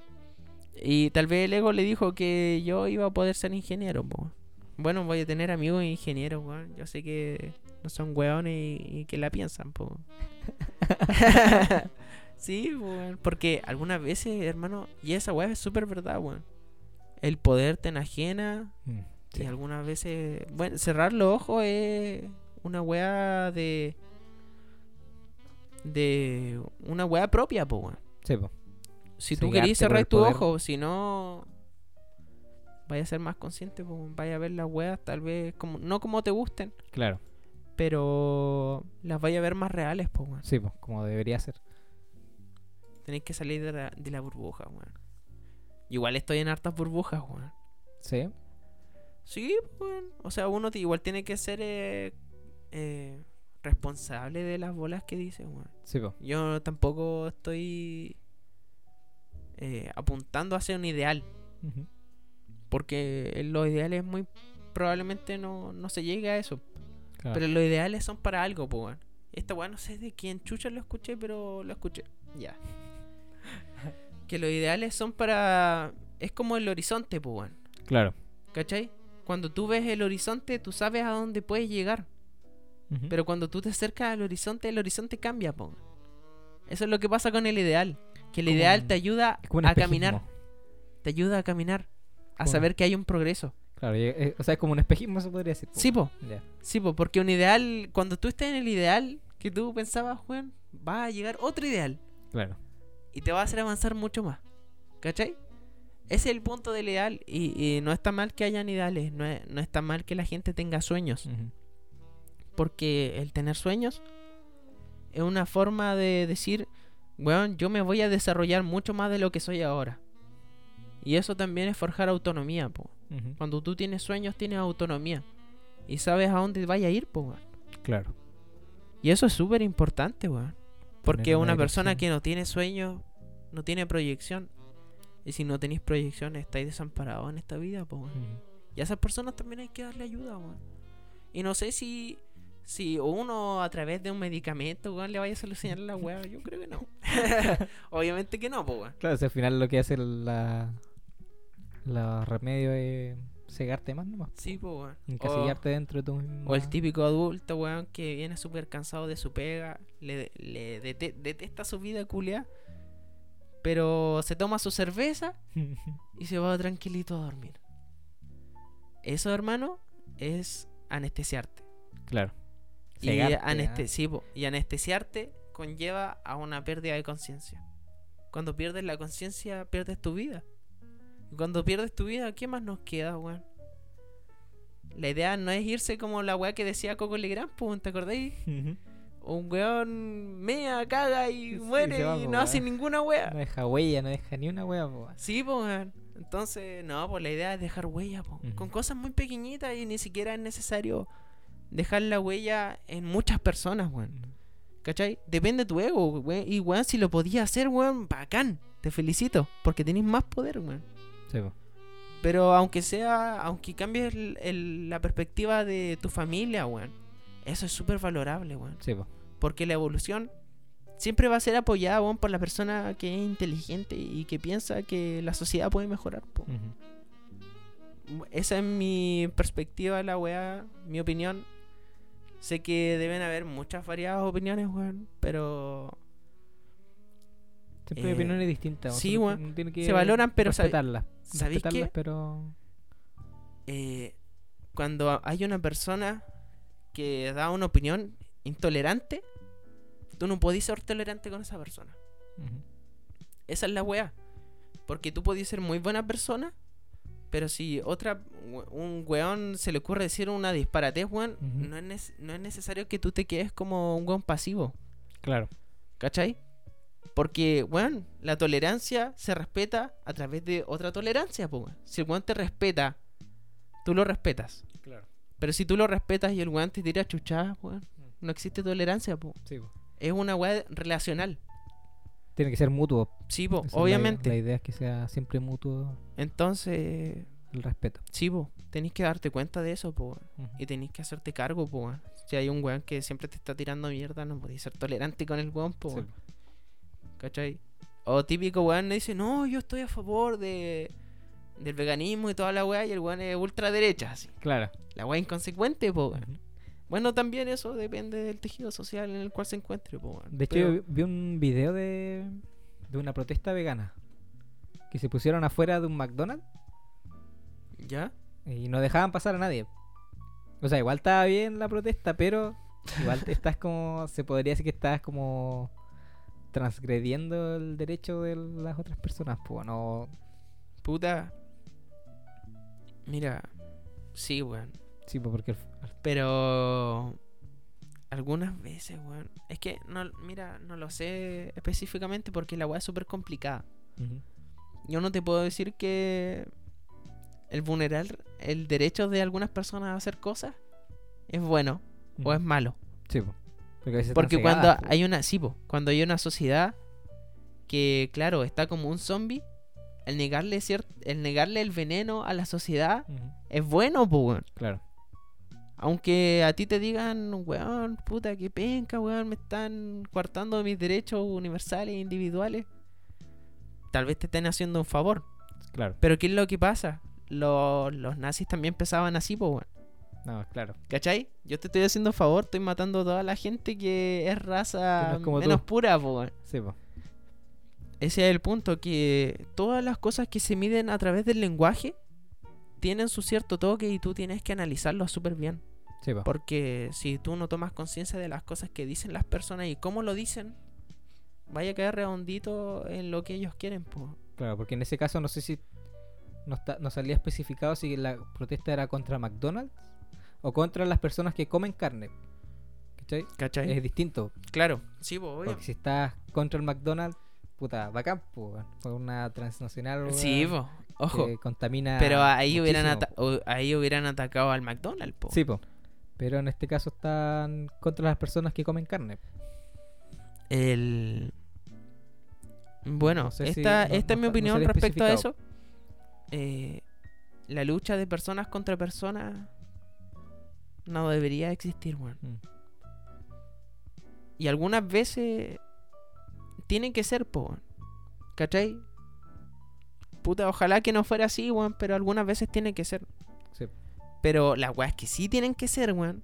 Y tal vez el ego le dijo que yo iba a poder ser ingeniero, po. Bueno, voy a tener amigos ingenieros, weón. Yo sé que no son weones y, y que la piensan, po. sí, weón. Porque algunas veces, hermano, y esa weá es súper verdad, weón. El poder te enajena Mm, y sí. algunas veces, bueno, cerrar los ojos es una weá de. de. una weá propia, po, weón. Sí, po. Si tú querís cerrar tu poder. ojo, si no. Vaya a ser más consciente, po, vaya a ver las weas, tal vez, como no como te gusten, Claro. pero las vaya a ver más reales, po, weón. Sí, po, como debería ser. Tenéis que salir de la, de la burbuja, weón. Igual estoy en hartas burbujas, weón. Sí. Sí, pues, weón. O sea, uno igual tiene que ser eh, eh, responsable de las bolas que dice, weón. Sí, po. Yo tampoco estoy eh, apuntando a ser un ideal. Porque los ideales muy probablemente no, no se llegue a eso. Claro. Pero los ideales son para algo, pues, weón. Esta weá no sé de quién chucha lo escuché, pero lo escuché. Ya. que los ideales son para. Es como el horizonte, pues, weón. Claro. ¿Cachai? Cuando tú ves el horizonte, tú sabes a dónde puedes llegar. Pero cuando tú te acercas al horizonte, el horizonte cambia, po. Eso es lo que pasa con el ideal. Que el Como ideal un- te ayuda a caminar. Te ayuda a caminar. A saber que hay un progreso. Claro, eh, o sea, es como un espejismo, se podría decir. po. Sí, po. Sí, po, porque un ideal, cuando tú estés en el ideal que tú pensabas, Juan, va a llegar otro ideal. Claro. Y te va a hacer avanzar mucho más. ¿Cachai? Ese es el punto del ideal. Y, y no está mal que hayan ideales. No, es- no está mal que la gente tenga sueños. Porque el tener sueños es una forma de decir, weón, yo me voy a desarrollar mucho más de lo que soy ahora. Y eso también es forjar autonomía, po. Cuando tú tienes sueños, tienes autonomía. Y sabes a dónde vaya a ir, po, weón. Claro. Y eso es súper importante, weón. Porque una una persona que no tiene sueños, no tiene proyección. Y si no tenéis proyección, estáis desamparados en esta vida, po, weón. Y a esas personas también hay que darle ayuda, weón. Y no sé si, si uno a través de un medicamento, weón, le vaya a solucionar la weá. Yo creo que no. Obviamente que no, po, weón. Claro, sea, al final lo que hace la, la remedio es cegarte más nomás. Sí, po, weón. Encasillarte dentro de tu mismo. o el típico adulto, weón, que viene súper cansado de su pega, le, le dete- detesta su vida culia, pero se toma su cerveza y se va tranquilito a dormir. Eso, hermano, es anestesiarte. claro. Y, Cegarte, aneste- ah. sí, po, y anestesiarte conlleva a una pérdida de conciencia. Cuando pierdes la conciencia, pierdes tu vida. Cuando pierdes tu vida, ¿qué más nos queda, weón? La idea no es irse como la weá que decía Coco Legrand, ¿te acordáis? Un weón mea, caga y Sí, muere va, y po, no hace ninguna weá. No deja huella, no deja ni una wea, po. Sí, weón. Entonces, no, pues la idea es dejar huella, po. Con cosas muy pequeñitas y ni siquiera es necesario dejar la huella en muchas personas, weón. ¿Cachai? Depende de tu ego, weón. Y, weón, si lo podías hacer, weón, bacán. Te felicito. Porque tenés más poder, weón. Sí, po. Pero aunque sea, aunque cambies el- el- la perspectiva de tu familia, weón. Eso es súper valorable, weón. Sí, po. Porque la evolución siempre va a ser apoyada, weón, por la persona que es inteligente y que piensa que la sociedad puede mejorar, po. Esa es mi perspectiva la weá, mi opinión. Sé que deben haber muchas variadas opiniones, weón, pero Siempre hay Eh, opiniones distintas. sí, nosotros weón. uno tiene que Se valoran, pero respetarlas. ¿sabéis respetarlas, qué? pero. eh, cuando hay una persona que da una opinión intolerante, tú no podés ser tolerante con esa persona. Ujú. Esa es la weá. Porque tú podías ser muy buena persona, pero si otra un weón se le ocurre decir una disparatez, weón, no, es no es necesario que tú te quedes como un weón pasivo, Claro. ¿cachai? Porque, weón, la tolerancia se respeta a través de otra tolerancia, po, weón. Si el weón te respeta, tú lo respetas. Claro. Pero si tú lo respetas y el weón te tira chuchadas, weón, no existe tolerancia, po. Sí, po. Es una weá relacional. Tiene que ser mutuo. Sí, po, Esa es la- obviamente. La, idea es que sea siempre mutuo Entonces, el respeto. Sí, po, tenéis que darte cuenta de eso, po. Y tenéis que hacerte cargo, po, weón. Si hay un weón que siempre te está tirando mierda, no podéis ser tolerante con el weón, po, Sí, weón. po. ¿Cachai? O típico weón dice, no, yo estoy a favor de del veganismo y toda la weá, y el weón es ultraderecha, así. Claro. La weá inconsecuente, po, weón. Bueno, también eso depende del tejido social en el cual se encuentre, po, weón. De hecho, Pero- yo vi un video de, de una protesta vegana. Que se pusieron afuera de un McDonald's ¿Ya? y no dejaban pasar a nadie. O sea, igual estaba bien la protesta, pero igual estás como. Se podría decir que estás como transgrediendo el derecho de las otras personas, pues no. Puta. Mira, sí, weón. Sí, pues porque. Pero algunas veces, weón. Es que no, mira, no lo sé específicamente porque la weá es súper complicada. Yo no te puedo decir que el vulnerar el derecho de algunas personas a hacer cosas es bueno o es malo. Sí, pues. Porque, cuando po. hay una, sí, po, cuando hay una sociedad que, claro, está como un zombie, el negarle cier- el negarle el veneno a la sociedad es bueno, weón. Claro. Aunque a ti te digan, weón, puta, que penca, weón, me están coartando mis derechos universales e individuales. Tal vez te estén haciendo un favor. Claro. Pero ¿qué es lo que pasa? Lo- los nazis también pensaban así, pues, weón. No, claro. ¿Cachai? Yo te estoy haciendo favor, estoy matando a toda la gente que es raza como menos pura. Sí, pues. Ese es el punto, que todas las cosas que se miden a través del lenguaje tienen su cierto toque y tú tienes que analizarlo súper bien. Sí. Porque si tú no tomas conciencia de las cosas que dicen las personas y cómo lo dicen, vaya a caer redondito en lo que ellos quieren, pues. Claro, porque en ese caso no sé si no, está, no salía especificado si la protesta era contra McDonald's o contra las personas que comen carne. ¿Cachai? ¿Cachai? Es distinto. Claro, sí, pues. Porque si estás contra el McDonald's, puta, bacán, pues, una transnacional Sí, pues, ojo. que contamina. Pero ahí hubieran, ata- o- ahí hubieran atacado al McDonald's, po. Sí, pues. Pero en este caso están contra las personas que comen carne. El... Bueno, No sé si- esta, no- esta es mi no opinión respecto a eso. Eh, la lucha de personas contra personas no debería existir, weón. Mm. Y algunas veces tienen que ser, po, weón. ¿Cachai? Puta, ojalá que no fuera así, weón, pero algunas veces tienen que ser. Sí. Pero las weas que sí tienen que ser, weón,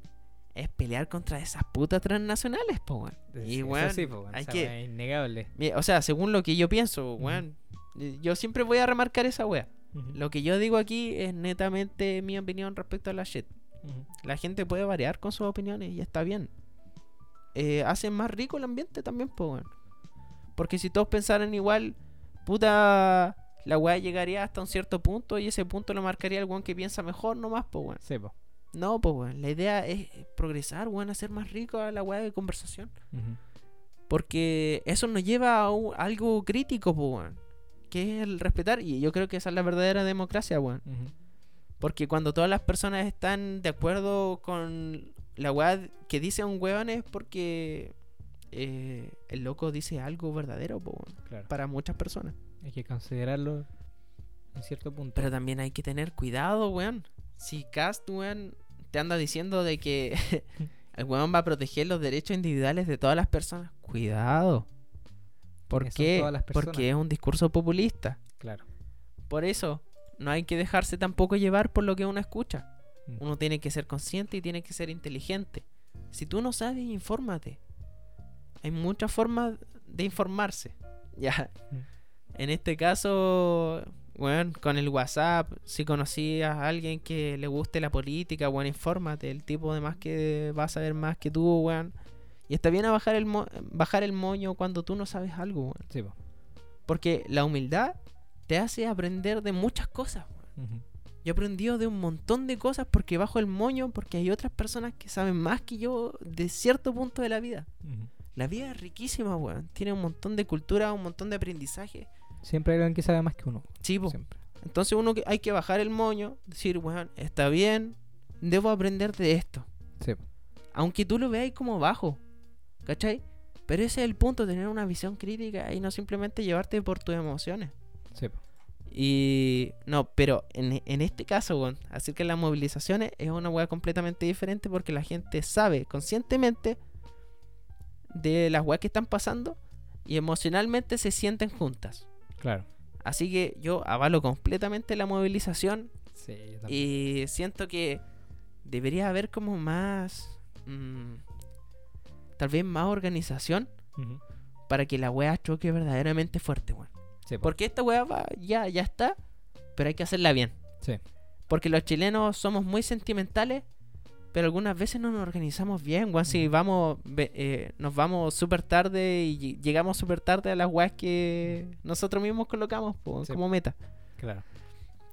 es pelear contra esas putas transnacionales, po, weón. Y, weón, sí, weón, hay que... es innegable. O sea, según lo que yo pienso, weón, eh, yo siempre voy a remarcar esa wea. Lo que yo digo aquí es netamente mi opinión respecto a la shit. La gente puede variar con sus opiniones y está bien. Eh, hacen más rico el ambiente también, pues, weón. Porque si todos pensaran igual, puta, la weá llegaría hasta un cierto punto y ese punto lo marcaría el weón que piensa mejor nomás, pues weón. Sí, po. No, pues weón, la idea es progresar, weón, hacer más rico a la weá de conversación. Porque eso nos lleva a un- algo crítico, pues weón. Que es el respetar, y yo creo que esa es la verdadera democracia, weón. Porque cuando todas las personas están de acuerdo con la weá que dice un weón es porque eh, el loco dice algo verdadero, po, Claro. para muchas personas. Hay que considerarlo en cierto punto. Pero también hay que tener cuidado, weón. Si Cast, weón, te anda diciendo de que el weón va a proteger los derechos individuales de todas las personas, cuidado. ¿Por ¿Quiénes son qué? Porque es un discurso populista. Claro. Por eso, no hay que dejarse tampoco llevar por lo que uno escucha. Mm. Uno tiene que ser consciente y tiene que ser inteligente. Si tú no sabes, infórmate. Hay muchas formas de informarse. Ya. Mm. En este caso, bueno, con el WhatsApp, si conocías a alguien que le guste la política, bueno, infórmate. El tipo de más que va a saber más que tú, weón. Y está bien a bajar el, mo- bajar el moño cuando tú no sabes algo, weón. Sí, po. Porque la humildad te hace aprender de muchas cosas. Ujú. Yo he aprendido de un montón de cosas porque bajo el moño, porque hay otras personas que saben más que yo de cierto punto de la vida. La vida es riquísima, weón. Tiene un montón de cultura, un montón de aprendizaje. Siempre hay alguien que sabe más que uno. Sí. Siempre. Entonces uno que hay que bajar el moño, decir, weón, está bien, debo aprender de esto. Sí. Aunque tú lo veas como bajo, ¿cachai? Pero ese es el punto, tener una visión crítica y no simplemente llevarte por tus emociones. Sí. Y no, pero en, en este caso, weón, acerca de las movilizaciones es una weá completamente diferente porque la gente sabe conscientemente de las weas que están pasando y emocionalmente se sienten juntas. Claro. Así que yo avalo completamente la movilización Sí, yo y siento que debería haber como más... mm, tal vez más organización para que la wea choque verdaderamente fuerte, weón. Sí, po. Porque esta weá va, ya, ya está, pero hay que hacerla bien. Sí. Porque los chilenos somos muy sentimentales, pero algunas veces no nos organizamos bien, weón. Si vamos, eh, nos vamos súper tarde y ll- llegamos súper tarde a las weas que nosotros mismos colocamos po, Sí. como meta. Claro.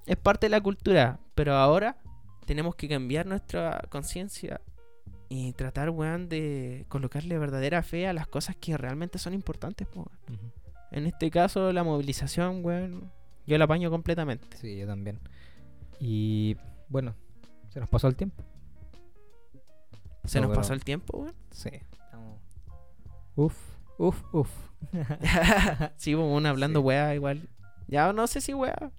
Es parte de la cultura, pero ahora tenemos que cambiar nuestra conciencia y tratar, weón, de colocarle verdadera fe a las cosas que realmente son importantes, po, weón. En este caso, la movilización, weón, yo la apaño completamente. Sí, yo también. Y bueno, se nos pasó el tiempo. Se No, nos pero- pasó el tiempo, weón. Sí. Estamos... Uf, uf, uf. sí, pues, uno hablando Sí. weá igual. Ya no sé si weá.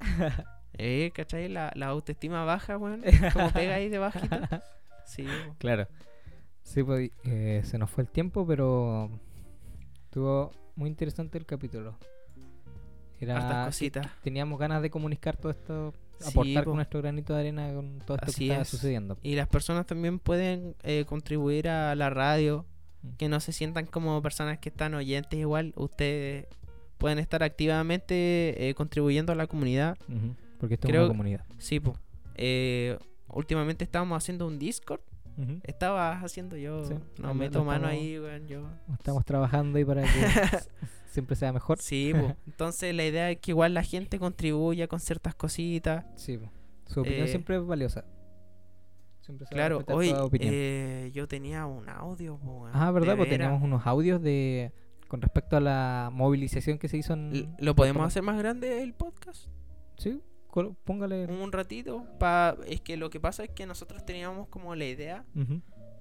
eh, ¿cachai? La, la autoestima baja, weón. Como pega ahí de bajita. Sí, po. Claro. Sí, pues eh, se nos fue el tiempo, pero estuvo muy interesante el capítulo. Era cositas. teníamos ganas de comunicar todo esto, Sí, aportar po. con nuestro granito de arena con todo esto Así que estaba es. sucediendo. Y las personas también pueden eh, contribuir a la radio. Mm. Que no se sientan como personas que están oyentes igual. Ustedes pueden estar activamente eh, contribuyendo a la comunidad. Porque esto es Creo- una comunidad. Sí, pues. Eh, últimamente estábamos haciendo un Discord. Ujú. Estabas haciendo yo. Sí, No meto mano estamos- ahí, weón. Yo. Estamos trabajando ahí para que siempre sea mejor. Sí, po. entonces la idea es que igual la gente contribuya con ciertas cositas. Sí, po. Su opinión Eh, siempre es valiosa. Siempre se Claro, hoy eh, yo tenía un audio. po, ah, ¿verdad? Pues teníamos unos audios de con respecto a la movilización que se hizo en... ¿Lo podemos hacer más grande el podcast? Sí, póngale... Un ratito. Pa... Es que lo que pasa es que nosotros teníamos como la idea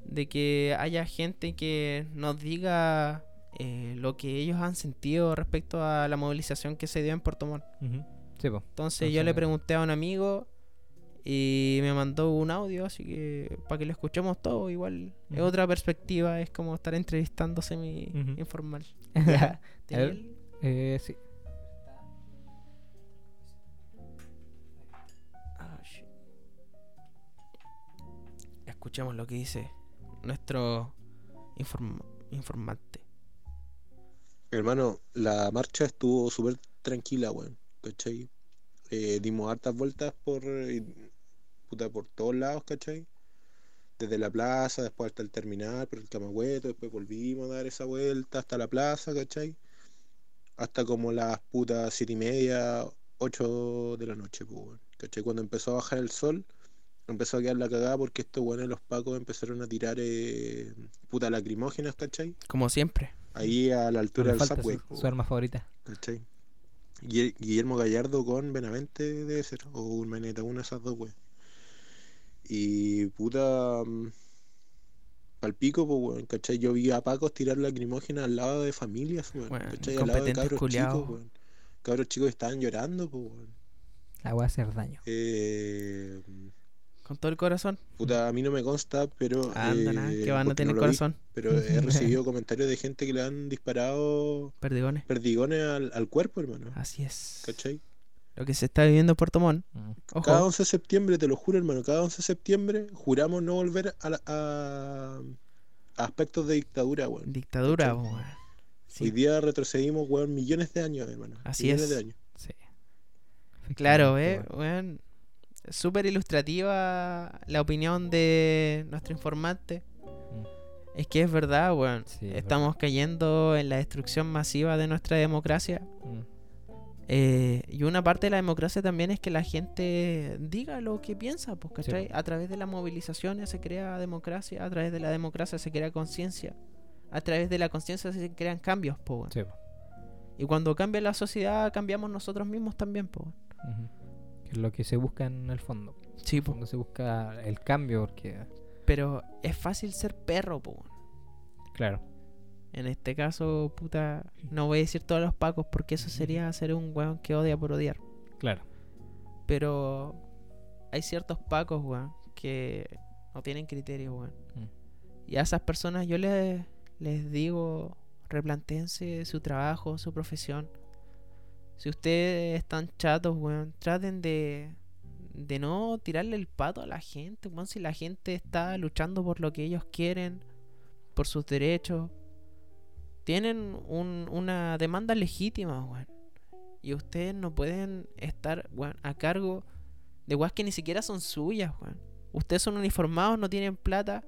de que haya gente que nos diga eh, lo que ellos han sentido respecto a la movilización que se dio en Puerto Montt. Sí. Entonces yo le Entonces- pregunté a un amigo y me mandó un audio, así que para que lo escuchemos todo, igual es otra perspectiva, es como estar entrevistándose mi informal. A ¿Tenía ver. el- Eh, sí. Escuchemos lo que dice nuestro inform- informante. Hermano, la marcha estuvo súper tranquila, weón. ¿Cachai? Eh, dimos hartas vueltas por, eh, puta, por todos lados, ¿cachai? Desde la plaza, después hasta el terminal, por el Camagüeto, después volvimos a dar esa vuelta hasta la plaza, ¿cachai? hasta como las putas siete y media, ocho de la noche, pues. ¿Cachai? Cuando empezó a bajar el sol, empezó a quedar la cagada porque estos weones, los pacos, empezaron a tirar eh, putas lacrimógenas, ¿cachai? Como siempre. Ahí a la altura del falta subway. su, su arma favorita. ¿Cachai? Guille- Guillermo Gallardo con Benavente debe ser, o Urmeneta, una de esas dos, weón. Y puta. mm, Palpico, pues, weón, ¿cachai? Yo vi a Pacos tirar lacrimógenas al lado de familias, weón, Weón, ¿cachai? Al lado de cabros chicos, weón. Cabros chicos que estaban llorando, pues, weón. La voy a hacer daño. Eh, Con todo el corazón. puta, a mí no me consta, pero. Anda, eh, que van a tener no lo vi, corazón. pero he recibido comentarios de gente que le han disparado Perdigones. perdigones al, al cuerpo, hermano. Así es. ¿Cachai? Lo que se está viviendo en Puerto Montt. Mm. Ojo. Cada 11 de septiembre, te lo juro, hermano, cada 11 de septiembre juramos no volver a, la- a- a aspectos de dictadura, weón. Dictadura, weón. Sí, Hoy día retrocedimos, weón, millones de años, hermano. Así millones es. de años. Sí. Claro, eh, weón. Súper ilustrativa la opinión de nuestro informante. weón. Es que es verdad, weón. Sí, Estamos cayendo en la destrucción masiva de nuestra democracia. Mm. Eh, y una parte de la democracia también es que la gente diga lo que piensa, pues, ¿cachai? po. A través de las movilizaciones se crea democracia, a través de la democracia se crea conciencia, a través de la conciencia se crean cambios, pues, weón. Sí, po. Y cuando cambia la sociedad, cambiamos nosotros mismos también, pues. weón. Ujú. Lo que se busca en el fondo. Sí, po. Cuando se busca el cambio, porque, Pero es fácil ser perro, pues. weón. claro, En este caso, puta, no voy a decir todos los pacos porque eso sería ser un weón que odia por odiar. claro. Pero hay ciertos pacos, weón, que no tienen criterio, weón. Mm. Y a esas personas yo les, les digo, replantéense su trabajo, su profesión. Si ustedes están chatos, weón, traten de, de no tirarle el pato a la gente, weón. Si la gente está luchando por lo que ellos quieren, por sus derechos, tienen un- una demanda legítima, weón. Y ustedes no pueden estar, weón, a cargo de weas que ni siquiera son suyas, weón. Ustedes son uniformados, no tienen plata.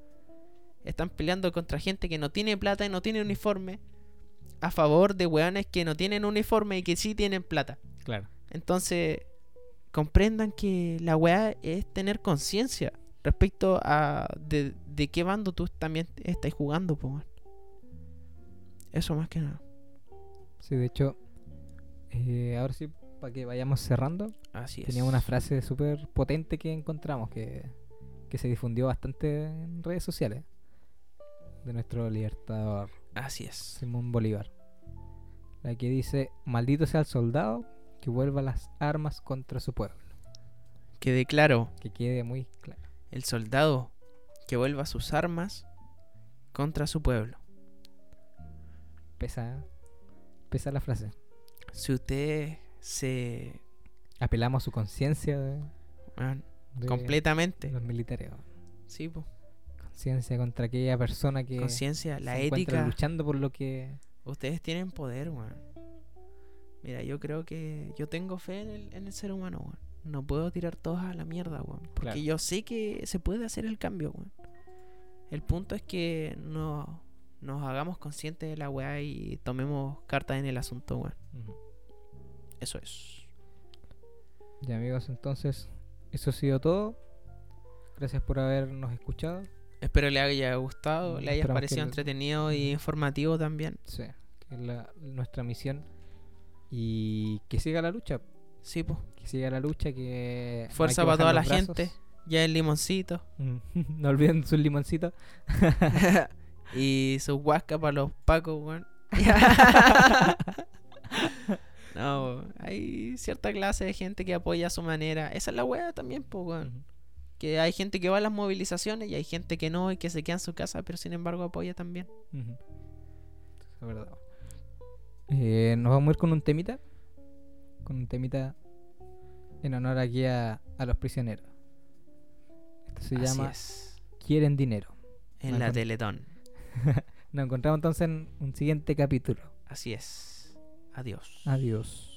Están peleando contra gente que no tiene plata y no tiene uniforme. A favor de weones que no tienen uniforme y que sí tienen plata. Claro. Entonces, comprendan que la weá es tener conciencia respecto a de, de qué bando tú también estás jugando, po. Eso más que nada. Sí, de hecho, eh, ahora sí, para que vayamos cerrando, Así es. tenía una frase súper potente que encontramos que, que se difundió bastante en redes sociales de nuestro libertador Así es. Simón Bolívar. La que dice, maldito sea el soldado que vuelva las armas contra su pueblo. Quede claro, Que quede muy claro. el soldado que vuelva sus armas contra su pueblo. Pesa, pesa la frase. Si usted se... Apelamos a su conciencia de, completamente. los militares. Sí, po. Conciencia contra aquella persona que Conciencia, la se ética. luchando por lo que... Ustedes tienen poder, weón. Mira, yo creo que yo tengo fe en el, en el ser humano, weón. No puedo tirar todos a la mierda, weón. Porque Claro. yo sé que se puede hacer el cambio, weón. El punto es que no, nos hagamos conscientes de la weá y tomemos cartas en el asunto, weón. Eso es. Ya amigos, entonces eso ha sido todo. Gracias por habernos escuchado. Espero le haya gustado, le haya parecido que- entretenido y informativo también. Sí, que es la- nuestra misión. Y que siga la lucha. Sí, pues. Que siga la lucha, que... no Fuerza que para toda la gente. Ya el limoncito. Mm, no olviden sus limoncitos. y su huasca para los pacos, weón. no, hay cierta clase de gente que apoya a su manera. Esa es la wea también, pues, weón. Que hay gente que va a las movilizaciones y hay gente que no y que se queda en su casa, pero sin embargo apoya también. Ujú. Es verdad. Eh, nos vamos a ir con un temita. Con un temita en honor aquí a, a los prisioneros. Esto se Así llama es. Quieren dinero. En la con- Teletón. Nos encontramos entonces en un siguiente capítulo. Así es. Adiós. Adiós.